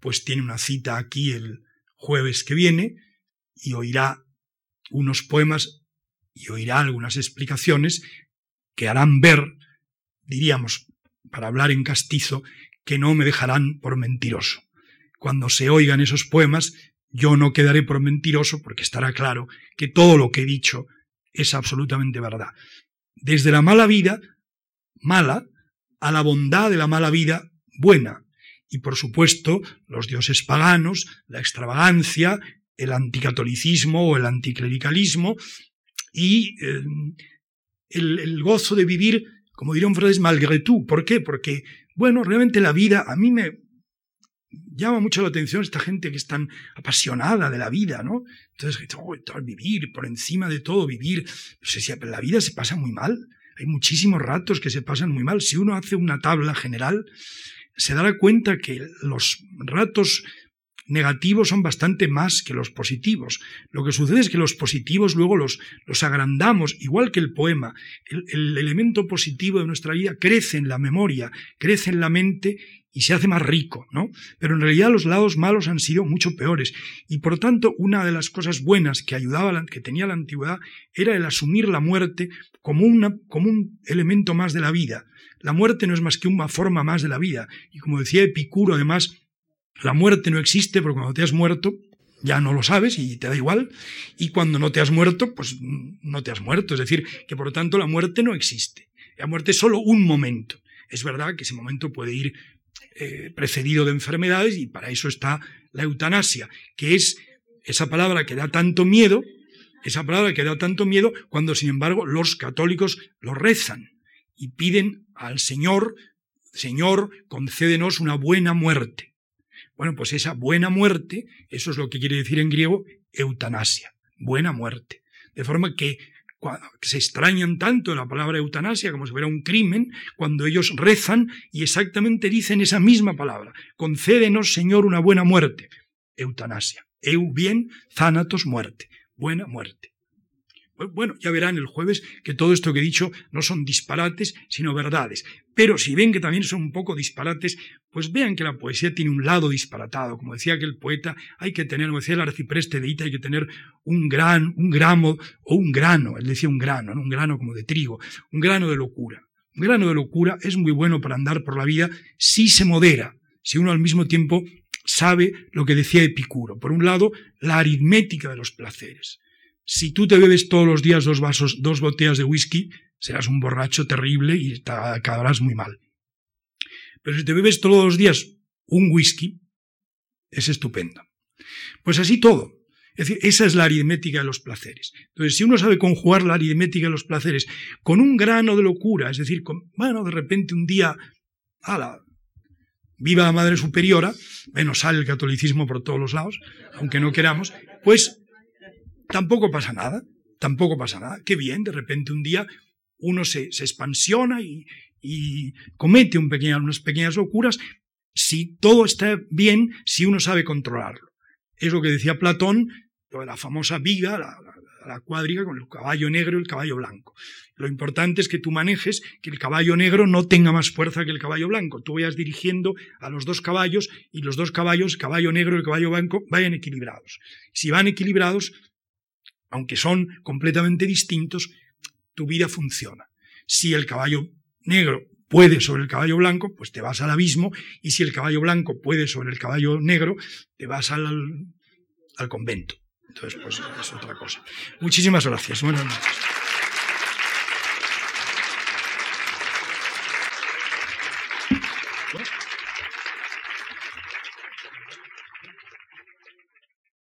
B: pues tiene una cita aquí el jueves que viene y oirá unos poemas y oirá algunas explicaciones que harán ver, diríamos, para hablar en castizo, que no me dejarán por mentiroso. Cuando se oigan esos poemas, yo no quedaré por mentiroso porque estará claro que todo lo que he dicho es absolutamente verdad. Desde la mala vida, mala, a la bondad de la mala vida, buena. Y por supuesto, los dioses paganos, la extravagancia, el anticatolicismo o el anticlericalismo y eh, el, gozo de vivir, como diría un francés, malgré tout. ¿Por qué? Porque, bueno, realmente la vida a mí me llama mucho la atención esta gente que es tan apasionada de la vida, ¿no? Entonces, oh, vivir, por encima de todo, vivir. No sé si la vida se pasa muy mal. Hay muchísimos ratos que se pasan muy mal. Si uno hace una tabla general, se dará cuenta que los ratos negativos son bastante más que los positivos. Lo que sucede es que los positivos luego los, los agrandamos, igual que el poema. El, el, elemento positivo de nuestra vida crece en la memoria, crece en la mente y se hace más rico, ¿no? Pero en realidad los lados malos han sido mucho peores. Y por tanto, una de las cosas buenas que ayudaba, que tenía la antigüedad, era el asumir la muerte como, una, como un elemento más de la vida. La muerte no es más que una forma más de la vida. Y como decía Epicuro, además, la muerte no existe porque cuando te has muerto ya no lo sabes y te da igual. Y cuando no te has muerto, pues no te has muerto. Es decir, que por lo tanto la muerte no existe. La muerte es solo un momento. Es verdad que ese momento puede ir eh, precedido de enfermedades y para eso está la eutanasia, que es esa palabra que da tanto miedo, esa palabra que da tanto miedo cuando sin embargo los católicos lo rezan y piden al Señor, Señor, concédenos una buena muerte. Bueno, pues esa buena muerte, eso es lo que quiere decir en griego eutanasia, buena muerte. De forma que se extrañan tanto la palabra eutanasia como si fuera un crimen, cuando ellos rezan y exactamente dicen esa misma palabra. Concédenos, Señor, una buena muerte. Eutanasia. Eu bien, thanatos muerte. Buena muerte. Bueno, ya verán el jueves que todo esto que he dicho no son disparates, sino verdades. Pero si ven que también son un poco disparates, pues vean que la poesía tiene un lado disparatado. Como decía aquel poeta, hay que tener, como decía el arcipreste de Ita, hay que tener un gran, un gramo o un grano. Él decía un grano, ¿no? un grano como de trigo, un grano de locura. Un grano de locura es muy bueno para andar por la vida si se modera, si uno al mismo tiempo sabe lo que decía Epicuro. Por un lado, la aritmética de los placeres. Si tú te bebes todos los días dos vasos, dos botellas de whisky, serás un borracho terrible y te acabarás muy mal. Pero si te bebes todos los días un whisky, es estupendo. Pues así todo. Es decir, esa es la aritmética de los placeres. Entonces, si uno sabe conjugar la aritmética de los placeres con un grano de locura, es decir, con, bueno, de repente un día, ala, viva la Madre Superiora, bueno, sale el catolicismo por todos los lados, aunque no queramos, pues tampoco pasa nada, tampoco pasa nada. Qué bien, de repente un día uno se, expansiona y, comete unas pequeñas locuras si todo está bien, si uno sabe controlarlo. Es lo que decía Platón, lo de la famosa viga, la, la, con el caballo negro y el caballo blanco. Lo importante es que tú manejes que el caballo negro no tenga más fuerza que el caballo blanco. Tú vayas dirigiendo a los dos caballos y los dos caballos, caballo negro y caballo blanco, vayan equilibrados. Si van equilibrados, aunque son completamente distintos, tu vida funciona. Si el caballo negro puede sobre el caballo blanco, pues te vas al abismo, y si el caballo blanco puede sobre el caballo negro, te vas al, convento. Entonces, pues es otra cosa. Muchísimas gracias. Buenas noches.